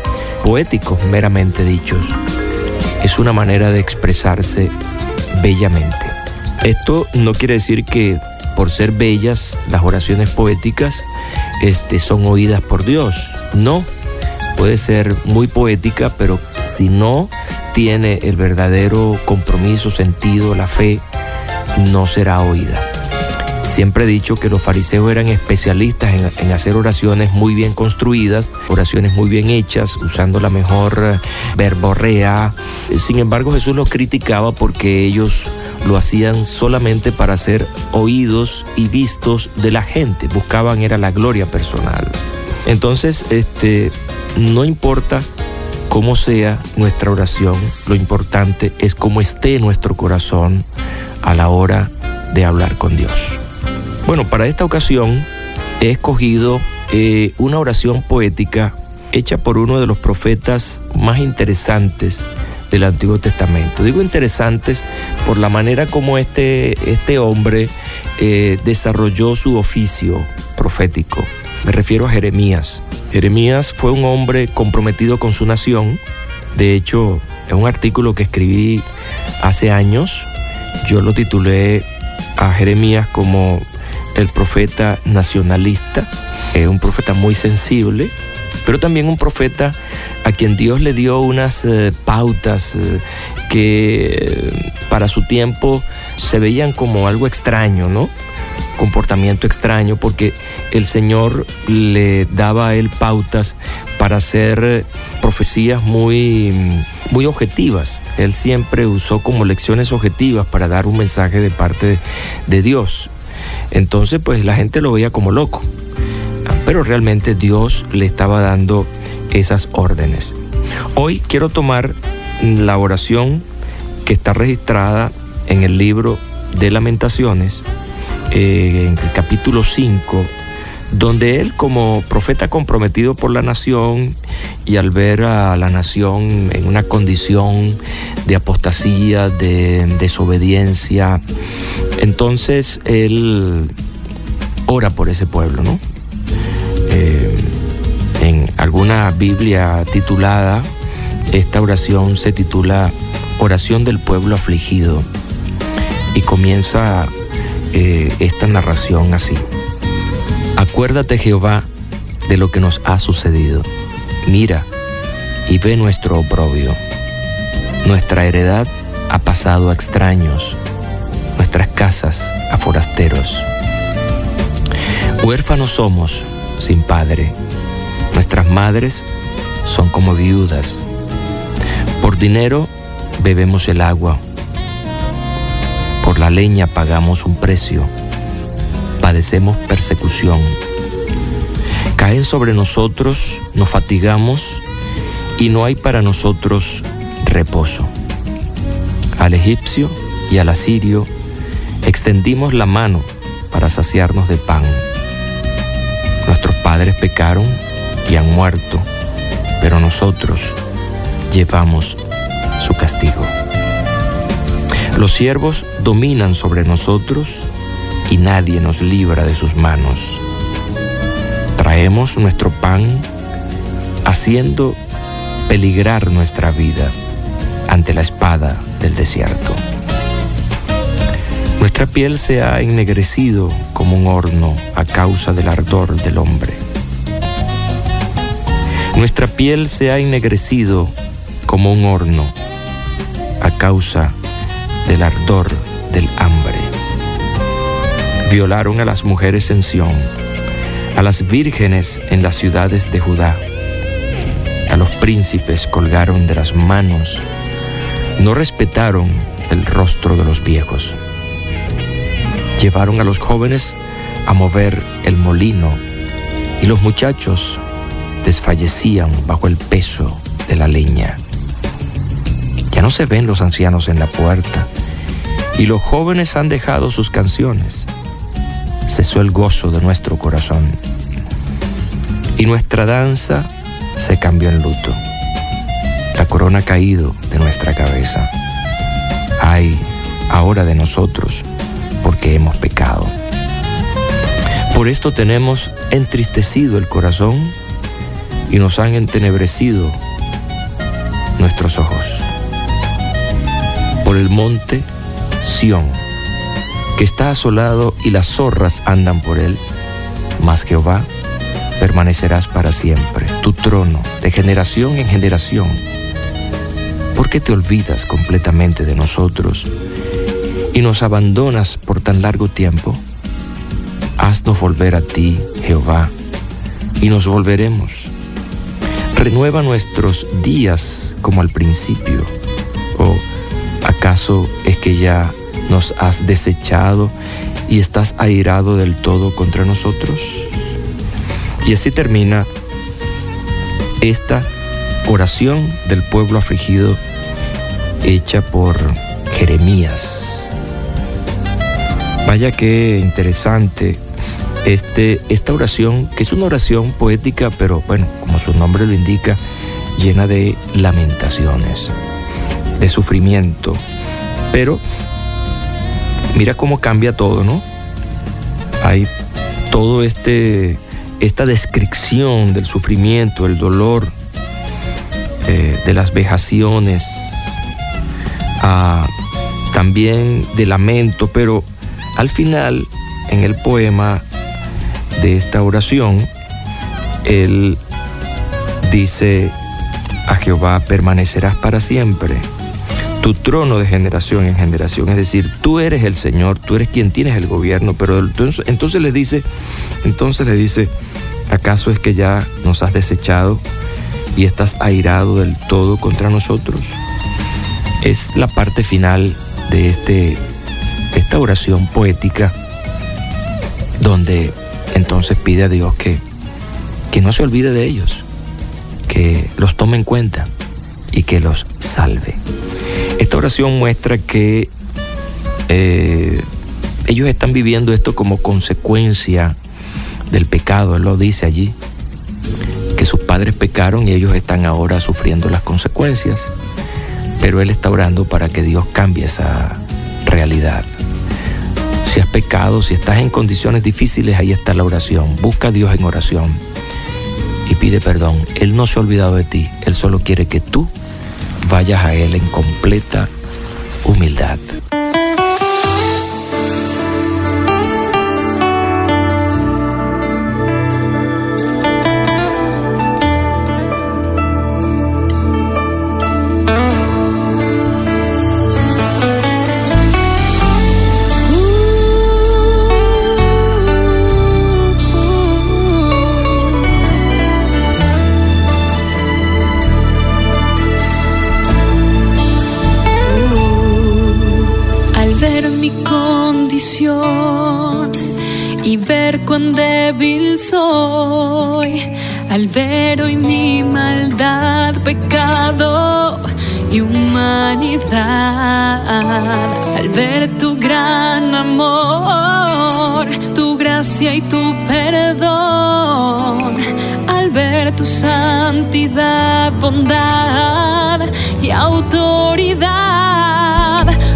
poéticos meramente dichos. Es una manera de expresarse bellamente. Esto no quiere decir que por ser bellas las oraciones poéticas este, son oídas por Dios. No, puede ser muy poética, pero si no tiene el verdadero compromiso, sentido, la fe, no será oída. Siempre he dicho que los fariseos eran especialistas en, hacer oraciones muy bien construidas, oraciones muy bien hechas, usando la mejor eh, verborrea. Sin embargo, Jesús los criticaba porque ellos lo hacían solamente para ser oídos y vistos de la gente. Buscaban era la gloria personal. Entonces, este, no importa cómo sea nuestra oración, lo importante es cómo esté nuestro corazón a la hora de hablar con Dios. Bueno, para esta ocasión he escogido eh, una oración poética hecha por uno de los profetas más interesantes del Antiguo Testamento. Digo interesantes por la manera como este, este hombre eh, desarrolló su oficio profético. Me refiero a Jeremías. Jeremías fue un hombre comprometido con su nación. De hecho, en un artículo que escribí hace años, yo lo titulé a Jeremías como el profeta nacionalista, un profeta muy sensible, pero también un profeta a quien Dios le dio unas eh, pautas eh, que eh, para su tiempo se veían como algo extraño, ¿no? Comportamiento extraño, porque el Señor le daba a él pautas para hacer profecías muy, muy objetivas. Él siempre usó como lecciones objetivas para dar un mensaje de parte de Dios. Entonces, pues la gente lo veía como loco pero realmente Dios le estaba dando esas órdenes. Hoy quiero tomar la oración que está registrada en el libro de lamentaciones, eh, en el capítulo 5, donde él como profeta comprometido por la nación y al ver a la nación en una condición de apostasía, de desobediencia, entonces él ora por ese pueblo, ¿no? Eh, en alguna Biblia titulada, esta oración se titula Oración del pueblo afligido y comienza eh, esta narración así. Acuérdate Jehová de lo que nos ha sucedido. Mira y ve nuestro oprobio. Nuestra heredad ha pasado a extraños, nuestras casas a forasteros. Huérfanos somos sin padre. Nuestras madres son como viudas. Por dinero bebemos el agua. Por la leña pagamos un precio. Padecemos persecución. Caen sobre nosotros, nos fatigamos y no hay para nosotros reposo. Al egipcio y al asirio extendimos la mano para saciarnos de pan Nuestros padres pecaron y han muerto, pero nosotros llevamos su castigo. Los siervos dominan sobre nosotros y nadie nos libra de sus manos. Traemos nuestro pan haciendo peligrar nuestra vida ante la espada del desierto. Nuestra piel se ha ennegrecido como un horno a causa del ardor del hombre. Nuestra piel se ha ennegrecido como un horno a causa del ardor del hambre. Violaron a las mujeres en Sión, a las vírgenes en las ciudades de Judá. A los príncipes colgaron de las manos, no respetaron el rostro de los viejos. Llevaron a los jóvenes a mover el molino y los muchachos desfallecían bajo el peso de la leña. Ya no se ven los ancianos en la puerta y los jóvenes han dejado sus canciones. Cesó el gozo de nuestro corazón y nuestra danza se cambió en luto. La corona ha caído de nuestra cabeza. Ay, ahora de nosotros, porque hemos pecado. Por esto tenemos entristecido el corazón y nos han entenebrecido nuestros ojos. Por el monte Sión, que está asolado y las zorras andan por él, mas Jehová permanecerás para siempre, tu trono de generación en generación. ¿Por qué te olvidas completamente de nosotros y nos abandonas por tan largo tiempo? Haznos volver a ti, Jehová, y nos volveremos. Renueva nuestros días como al principio. ¿O acaso es que ya nos has desechado y estás airado del todo contra nosotros? Y así termina esta oración del pueblo afligido hecha por Jeremías. Vaya qué interesante este, esta oración, que es una oración poética, pero bueno, como su nombre lo indica, llena de lamentaciones, de sufrimiento. Pero mira cómo cambia todo, ¿no? Hay todo este esta descripción del sufrimiento, el dolor, eh, de las vejaciones, ah, también de lamento, pero al final, en el poema de esta oración, él dice, a Jehová permanecerás para siempre, tu trono de generación en generación, es decir, tú eres el Señor, tú eres quien tienes el gobierno, pero entonces, entonces le dice, entonces le dice, ¿Acaso es que ya nos has desechado y estás airado del todo contra nosotros? Es la parte final de este, esta oración poética donde entonces pide a Dios que, que no se olvide de ellos, que los tome en cuenta y que los salve. Esta oración muestra que eh, ellos están viviendo esto como consecuencia del pecado, Él lo dice allí, que sus padres pecaron y ellos están ahora sufriendo las consecuencias, pero Él está orando para que Dios cambie esa realidad. Si has pecado, si estás en condiciones difíciles, ahí está la oración. Busca a Dios en oración y pide perdón. Él no se ha olvidado de ti, Él solo quiere que tú vayas a Él en completa humildad. Débil soy al ver hoy mi maldad, pecado y humanidad, al ver tu gran amor, tu gracia y tu perdón, al ver tu santidad, bondad y autoridad,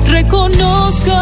reconozco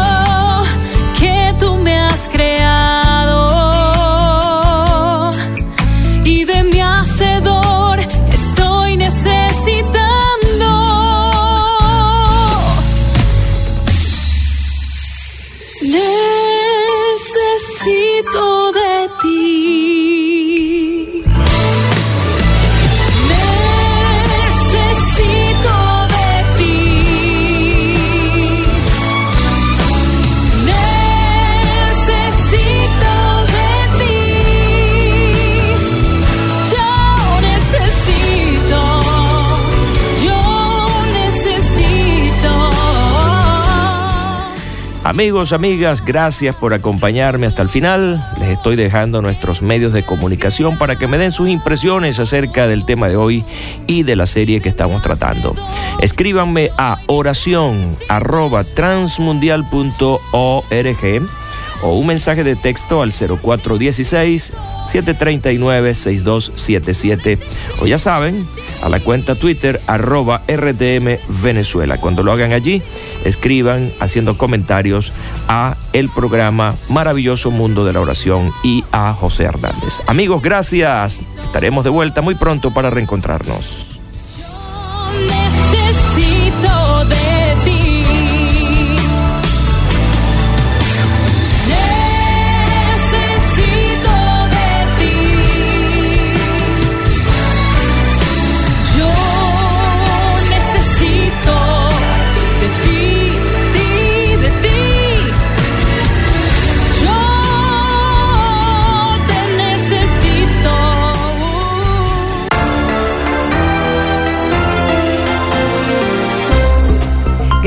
Amigos, amigas, gracias por acompañarme hasta el final. Les estoy dejando nuestros medios de comunicación para que me den sus impresiones acerca del tema de hoy y de la serie que estamos tratando. Escríbanme a oración o un mensaje de texto al 0416-739-6277 o ya saben, a la cuenta Twitter arroba RTM Venezuela. Cuando lo hagan allí, escriban haciendo comentarios a el programa Maravilloso Mundo de la Oración y a José Hernández. Amigos, gracias. Estaremos de vuelta muy pronto para reencontrarnos.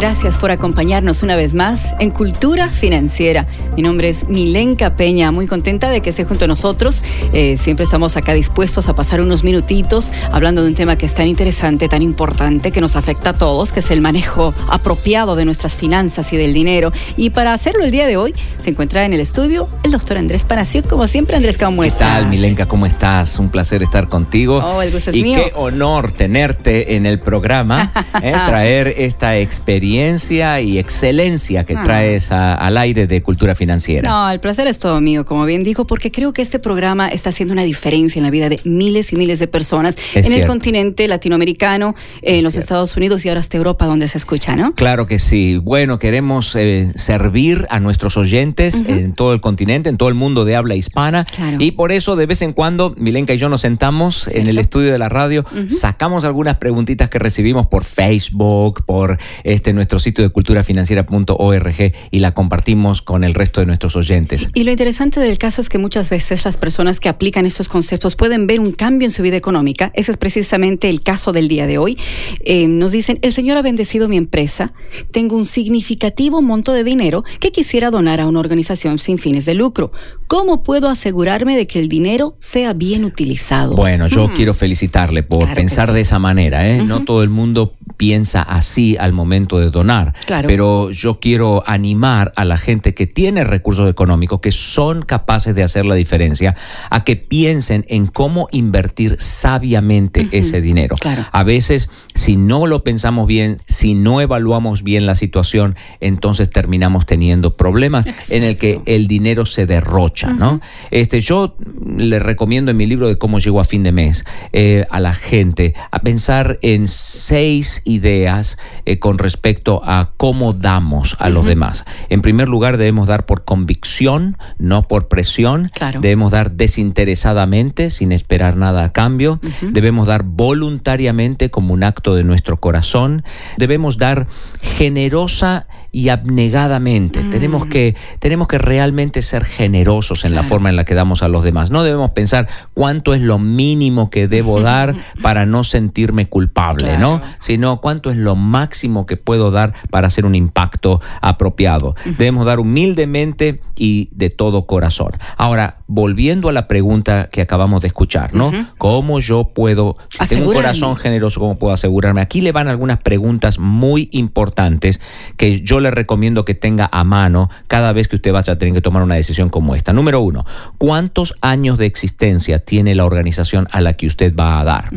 Gracias por acompañarnos una vez más en Cultura Financiera. Mi nombre es Milenka Peña, muy contenta de que esté junto a nosotros. Eh, siempre estamos acá dispuestos a pasar unos minutitos hablando de un tema que es tan interesante, tan importante, que nos afecta a todos, que es el manejo apropiado de nuestras finanzas y del dinero. Y para hacerlo el día de hoy, se encuentra en el estudio el doctor Andrés Panacio. Como siempre, Andrés, ¿cómo ¿Qué estás? tal, Milenka? ¿Cómo estás? Un placer estar contigo. Oh, el gusto es y mío. qué honor tenerte en el programa, ¿eh? traer esta experiencia y excelencia que Ah. traes a- al aire de cultura financiera. No, el placer es todo mío, como bien dijo, porque creo que este programa está haciendo una diferencia en la vida de miles y miles de personas en el continente latinoamericano, en los Estados Unidos y ahora hasta Europa, donde se escucha, ¿no? Claro que sí. Bueno, queremos eh, servir a nuestros oyentes en todo el continente, en todo el mundo de habla hispana. Claro. Y por eso, de vez en cuando, Milenka y yo nos sentamos en el estudio de la radio, sacamos algunas preguntitas que recibimos por Facebook, por este nuestro sitio de culturafinanciera.org y la compartimos con el resto de nuestros oyentes. Y lo interesante del caso es que muchas veces las personas que aplican estos conceptos pueden ver un cambio en su vida económica. Ese es precisamente el caso del día de hoy. Eh, nos dicen, el Señor ha bendecido mi empresa, tengo un significativo monto de dinero que quisiera donar a una organización sin fines de lucro. ¿Cómo puedo asegurarme de que el dinero sea bien utilizado? Bueno, yo Mm. quiero felicitarle por Claro pensar sí. de esa manera. ¿eh? No todo el mundo piensa así al momento de donar. Claro. Pero yo quiero animar a la gente que tiene recursos económicos, que son capaces de hacer la diferencia, a que piensen en cómo invertir sabiamente ese dinero. A veces, si no lo pensamos bien, si no evaluamos bien la situación, entonces terminamos teniendo problemas en el que el dinero se derrocha, ¿no? Este, yo le recomiendo en mi libro de cómo llego a fin de mes eh, a la gente a pensar en seis ideas eh, con respecto a cómo damos a los demás. En primer lugar, debemos dar por convicción, no por presión. Debemos dar desinteresadamente, sin esperar nada a cambio. Debemos dar voluntariamente como un acto de nuestro corazón. Debemos dar generosa y abnegadamente. Tenemos, que, tenemos que realmente ser generosos en la forma en la que damos a los demás. No debemos pensar cuánto es lo mínimo que debo dar para no sentirme culpable, ¿no? Sino cuánto es lo máximo que puedo dar para hacer un impacto apropiado. Debemos dar humildemente y de todo corazón. Ahora, volviendo a la pregunta que acabamos de escuchar, ¿no? ¿Cómo yo puedo, si tengo un corazón generoso, cómo puedo asegurarme? Aquí le van algunas preguntas muy importantes que yo le recomiendo que tenga a mano cada vez que usted vaya a tener que tomar una decisión como esta. Número uno, ¿cuántos años de existencia tiene la organización a la que usted va a dar?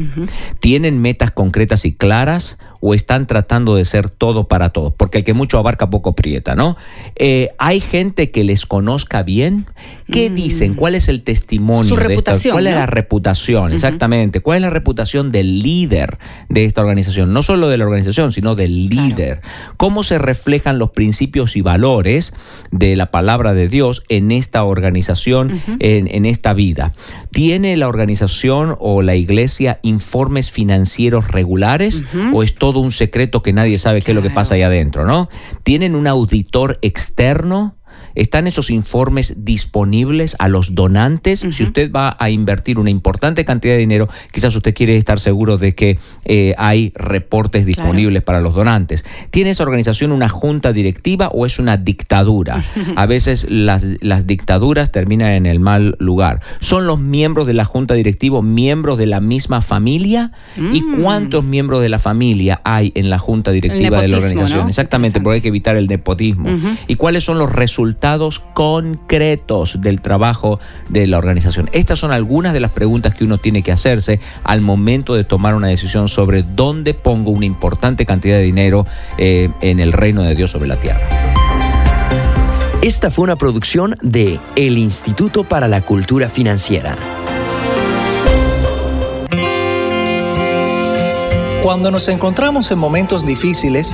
¿Tienen metas concretas y claras o están tratando de ser todo para todos? Porque el que mucho abarca poco prieta, ¿no? Eh, ¿Hay gente que les conozca bien? ¿Qué mm. dicen? ¿Cuál es el testimonio? de reputación. ¿Cuál es la reputación? Exactamente. ¿Cuál es la reputación del líder de esta organización? No solo de la organización, sino del líder. ¿Cómo se reflejan los principios y valores de la palabra de Dios en esta organización, en, esta vida? ¿Tiene la organización o la iglesia informes financieros regulares o es todo un secreto que nadie sabe qué es lo que pasa ahí adentro, ¿no? ¿Tienen un auditor externo? ¿Están esos informes disponibles a los donantes? Si usted va a invertir una importante cantidad de dinero, quizás usted quiere estar seguro de que eh, hay reportes disponibles para los donantes. ¿Tiene esa organización una junta directiva o es una dictadura? A veces las, las dictaduras terminan en el mal lugar. ¿Son los miembros de la junta directiva miembros de la misma familia? ¿Y mm. cuántos miembros de la familia hay en la junta directiva de la organización? Exactamente, porque hay que evitar el nepotismo. ¿Y cuáles son los resultados? Concretos del trabajo de la organización. Estas son algunas de las preguntas que uno tiene que hacerse al momento de tomar una decisión sobre dónde pongo una importante cantidad de dinero eh, en el reino de Dios sobre la tierra. Esta fue una producción de El Instituto para la Cultura Financiera. Cuando nos encontramos en momentos difíciles,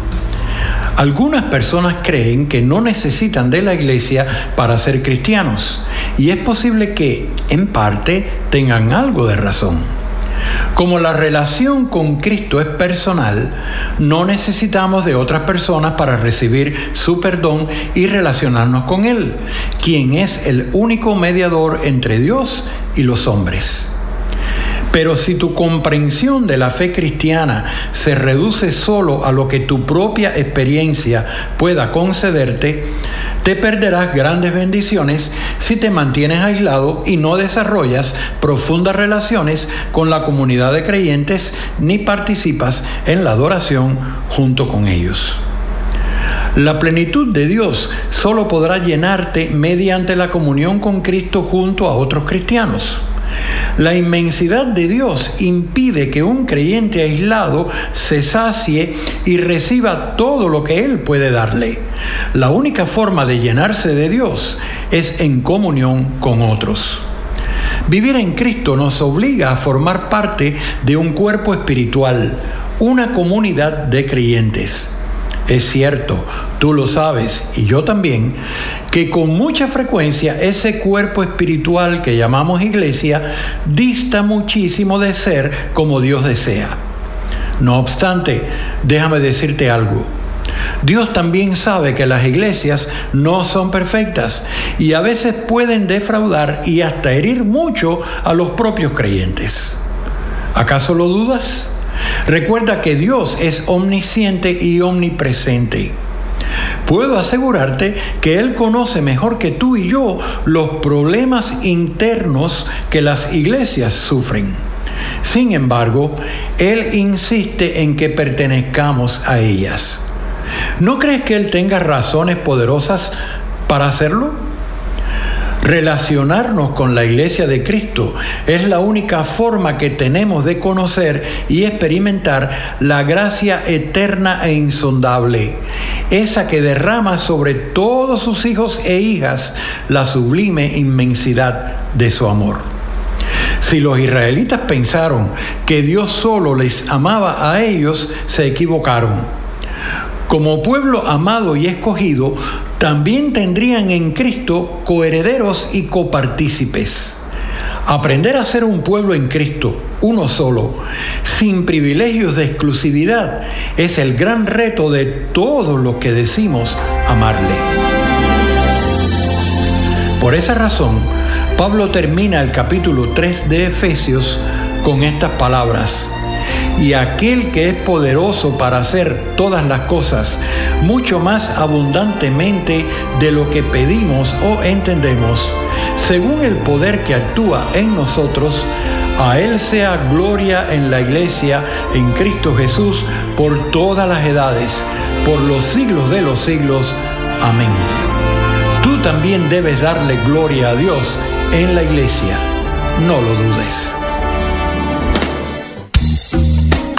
Algunas personas creen que no necesitan de la iglesia para ser cristianos y es posible que, en parte, tengan algo de razón. Como la relación con Cristo es personal, no necesitamos de otras personas para recibir su perdón y relacionarnos con Él, quien es el único mediador entre Dios y los hombres. Pero si tu comprensión de la fe cristiana se reduce solo a lo que tu propia experiencia pueda concederte, te perderás grandes bendiciones si te mantienes aislado y no desarrollas profundas relaciones con la comunidad de creyentes ni participas en la adoración junto con ellos. La plenitud de Dios solo podrá llenarte mediante la comunión con Cristo junto a otros cristianos. La inmensidad de Dios impide que un creyente aislado se sacie y reciba todo lo que Él puede darle. La única forma de llenarse de Dios es en comunión con otros. Vivir en Cristo nos obliga a formar parte de un cuerpo espiritual, una comunidad de creyentes. Es cierto, tú lo sabes y yo también, que con mucha frecuencia ese cuerpo espiritual que llamamos iglesia dista muchísimo de ser como Dios desea. No obstante, déjame decirte algo. Dios también sabe que las iglesias no son perfectas y a veces pueden defraudar y hasta herir mucho a los propios creyentes. ¿Acaso lo dudas? Recuerda que Dios es omnisciente y omnipresente. Puedo asegurarte que Él conoce mejor que tú y yo los problemas internos que las iglesias sufren. Sin embargo, Él insiste en que pertenezcamos a ellas. ¿No crees que Él tenga razones poderosas para hacerlo? Relacionarnos con la iglesia de Cristo es la única forma que tenemos de conocer y experimentar la gracia eterna e insondable, esa que derrama sobre todos sus hijos e hijas la sublime inmensidad de su amor. Si los israelitas pensaron que Dios solo les amaba a ellos, se equivocaron. Como pueblo amado y escogido, también tendrían en Cristo coherederos y copartícipes. Aprender a ser un pueblo en Cristo, uno solo, sin privilegios de exclusividad, es el gran reto de todos los que decimos amarle. Por esa razón, Pablo termina el capítulo 3 de Efesios con estas palabras. Y aquel que es poderoso para hacer todas las cosas, mucho más abundantemente de lo que pedimos o entendemos, según el poder que actúa en nosotros, a Él sea gloria en la iglesia, en Cristo Jesús, por todas las edades, por los siglos de los siglos. Amén. Tú también debes darle gloria a Dios en la iglesia. No lo dudes.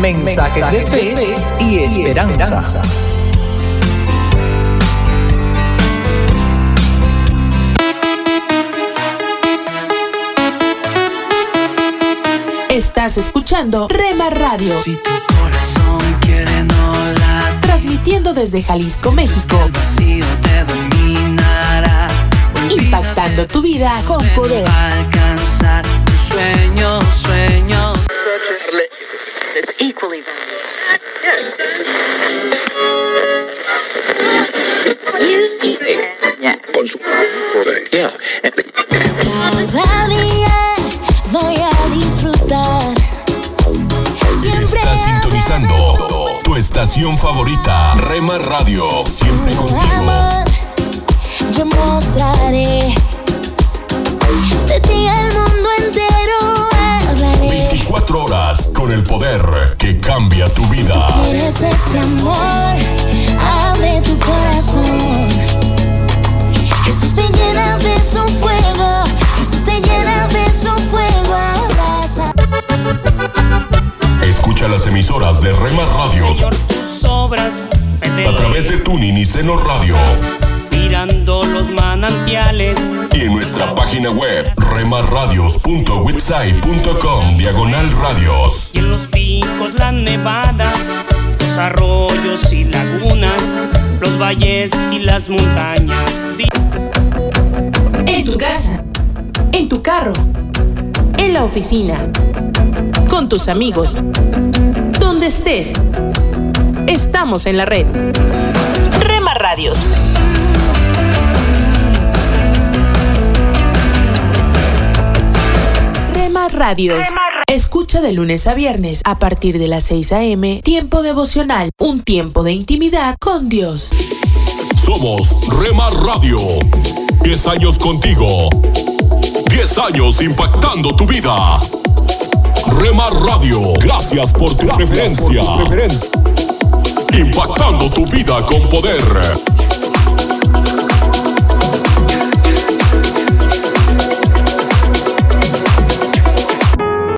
Mensajes, de, fe y esperanza. Estás escuchando Rema Radio. Si tu corazón quiere no la Transmitiendo desde Jalisco, México. El vacío te dominará. Impactando tu vida con poder. Alcanzar tus sueños, sueños. It's equally día voy a disfrutar. Siempre Estás sintonizando tu estación favorita, Rema Radio. Siempre con contigo. amor, yo mostraré de ti al mundo entero hablaré. 24 horas con el poder que cambia tu vida. Tienes este amor, abre tu corazón. Jesús te llena de su fuego, Jesús te llena de su fuego, abraza. Escucha las emisoras de Rema Radios tus obras. a través de Tuning y Seno Radio Mirando los manantiales. y en nuestra página web remarradios.witsai.com diagonal radios. Y en los picos, la nevada. Los arroyos y lagunas. Los valles y las montañas. En tu casa. En tu carro. En la oficina. Con tus amigos. Donde estés. Estamos en la red. Rema Radios. Rema Radios. Escucha de lunes a viernes a partir de las 6 a.m. Tiempo devocional. Un tiempo de intimidad con Dios. Somos Rema Radio. 10 años contigo. 10 años impactando tu vida. Rema Radio, gracias por tu preferencia. Impactando tu vida con poder.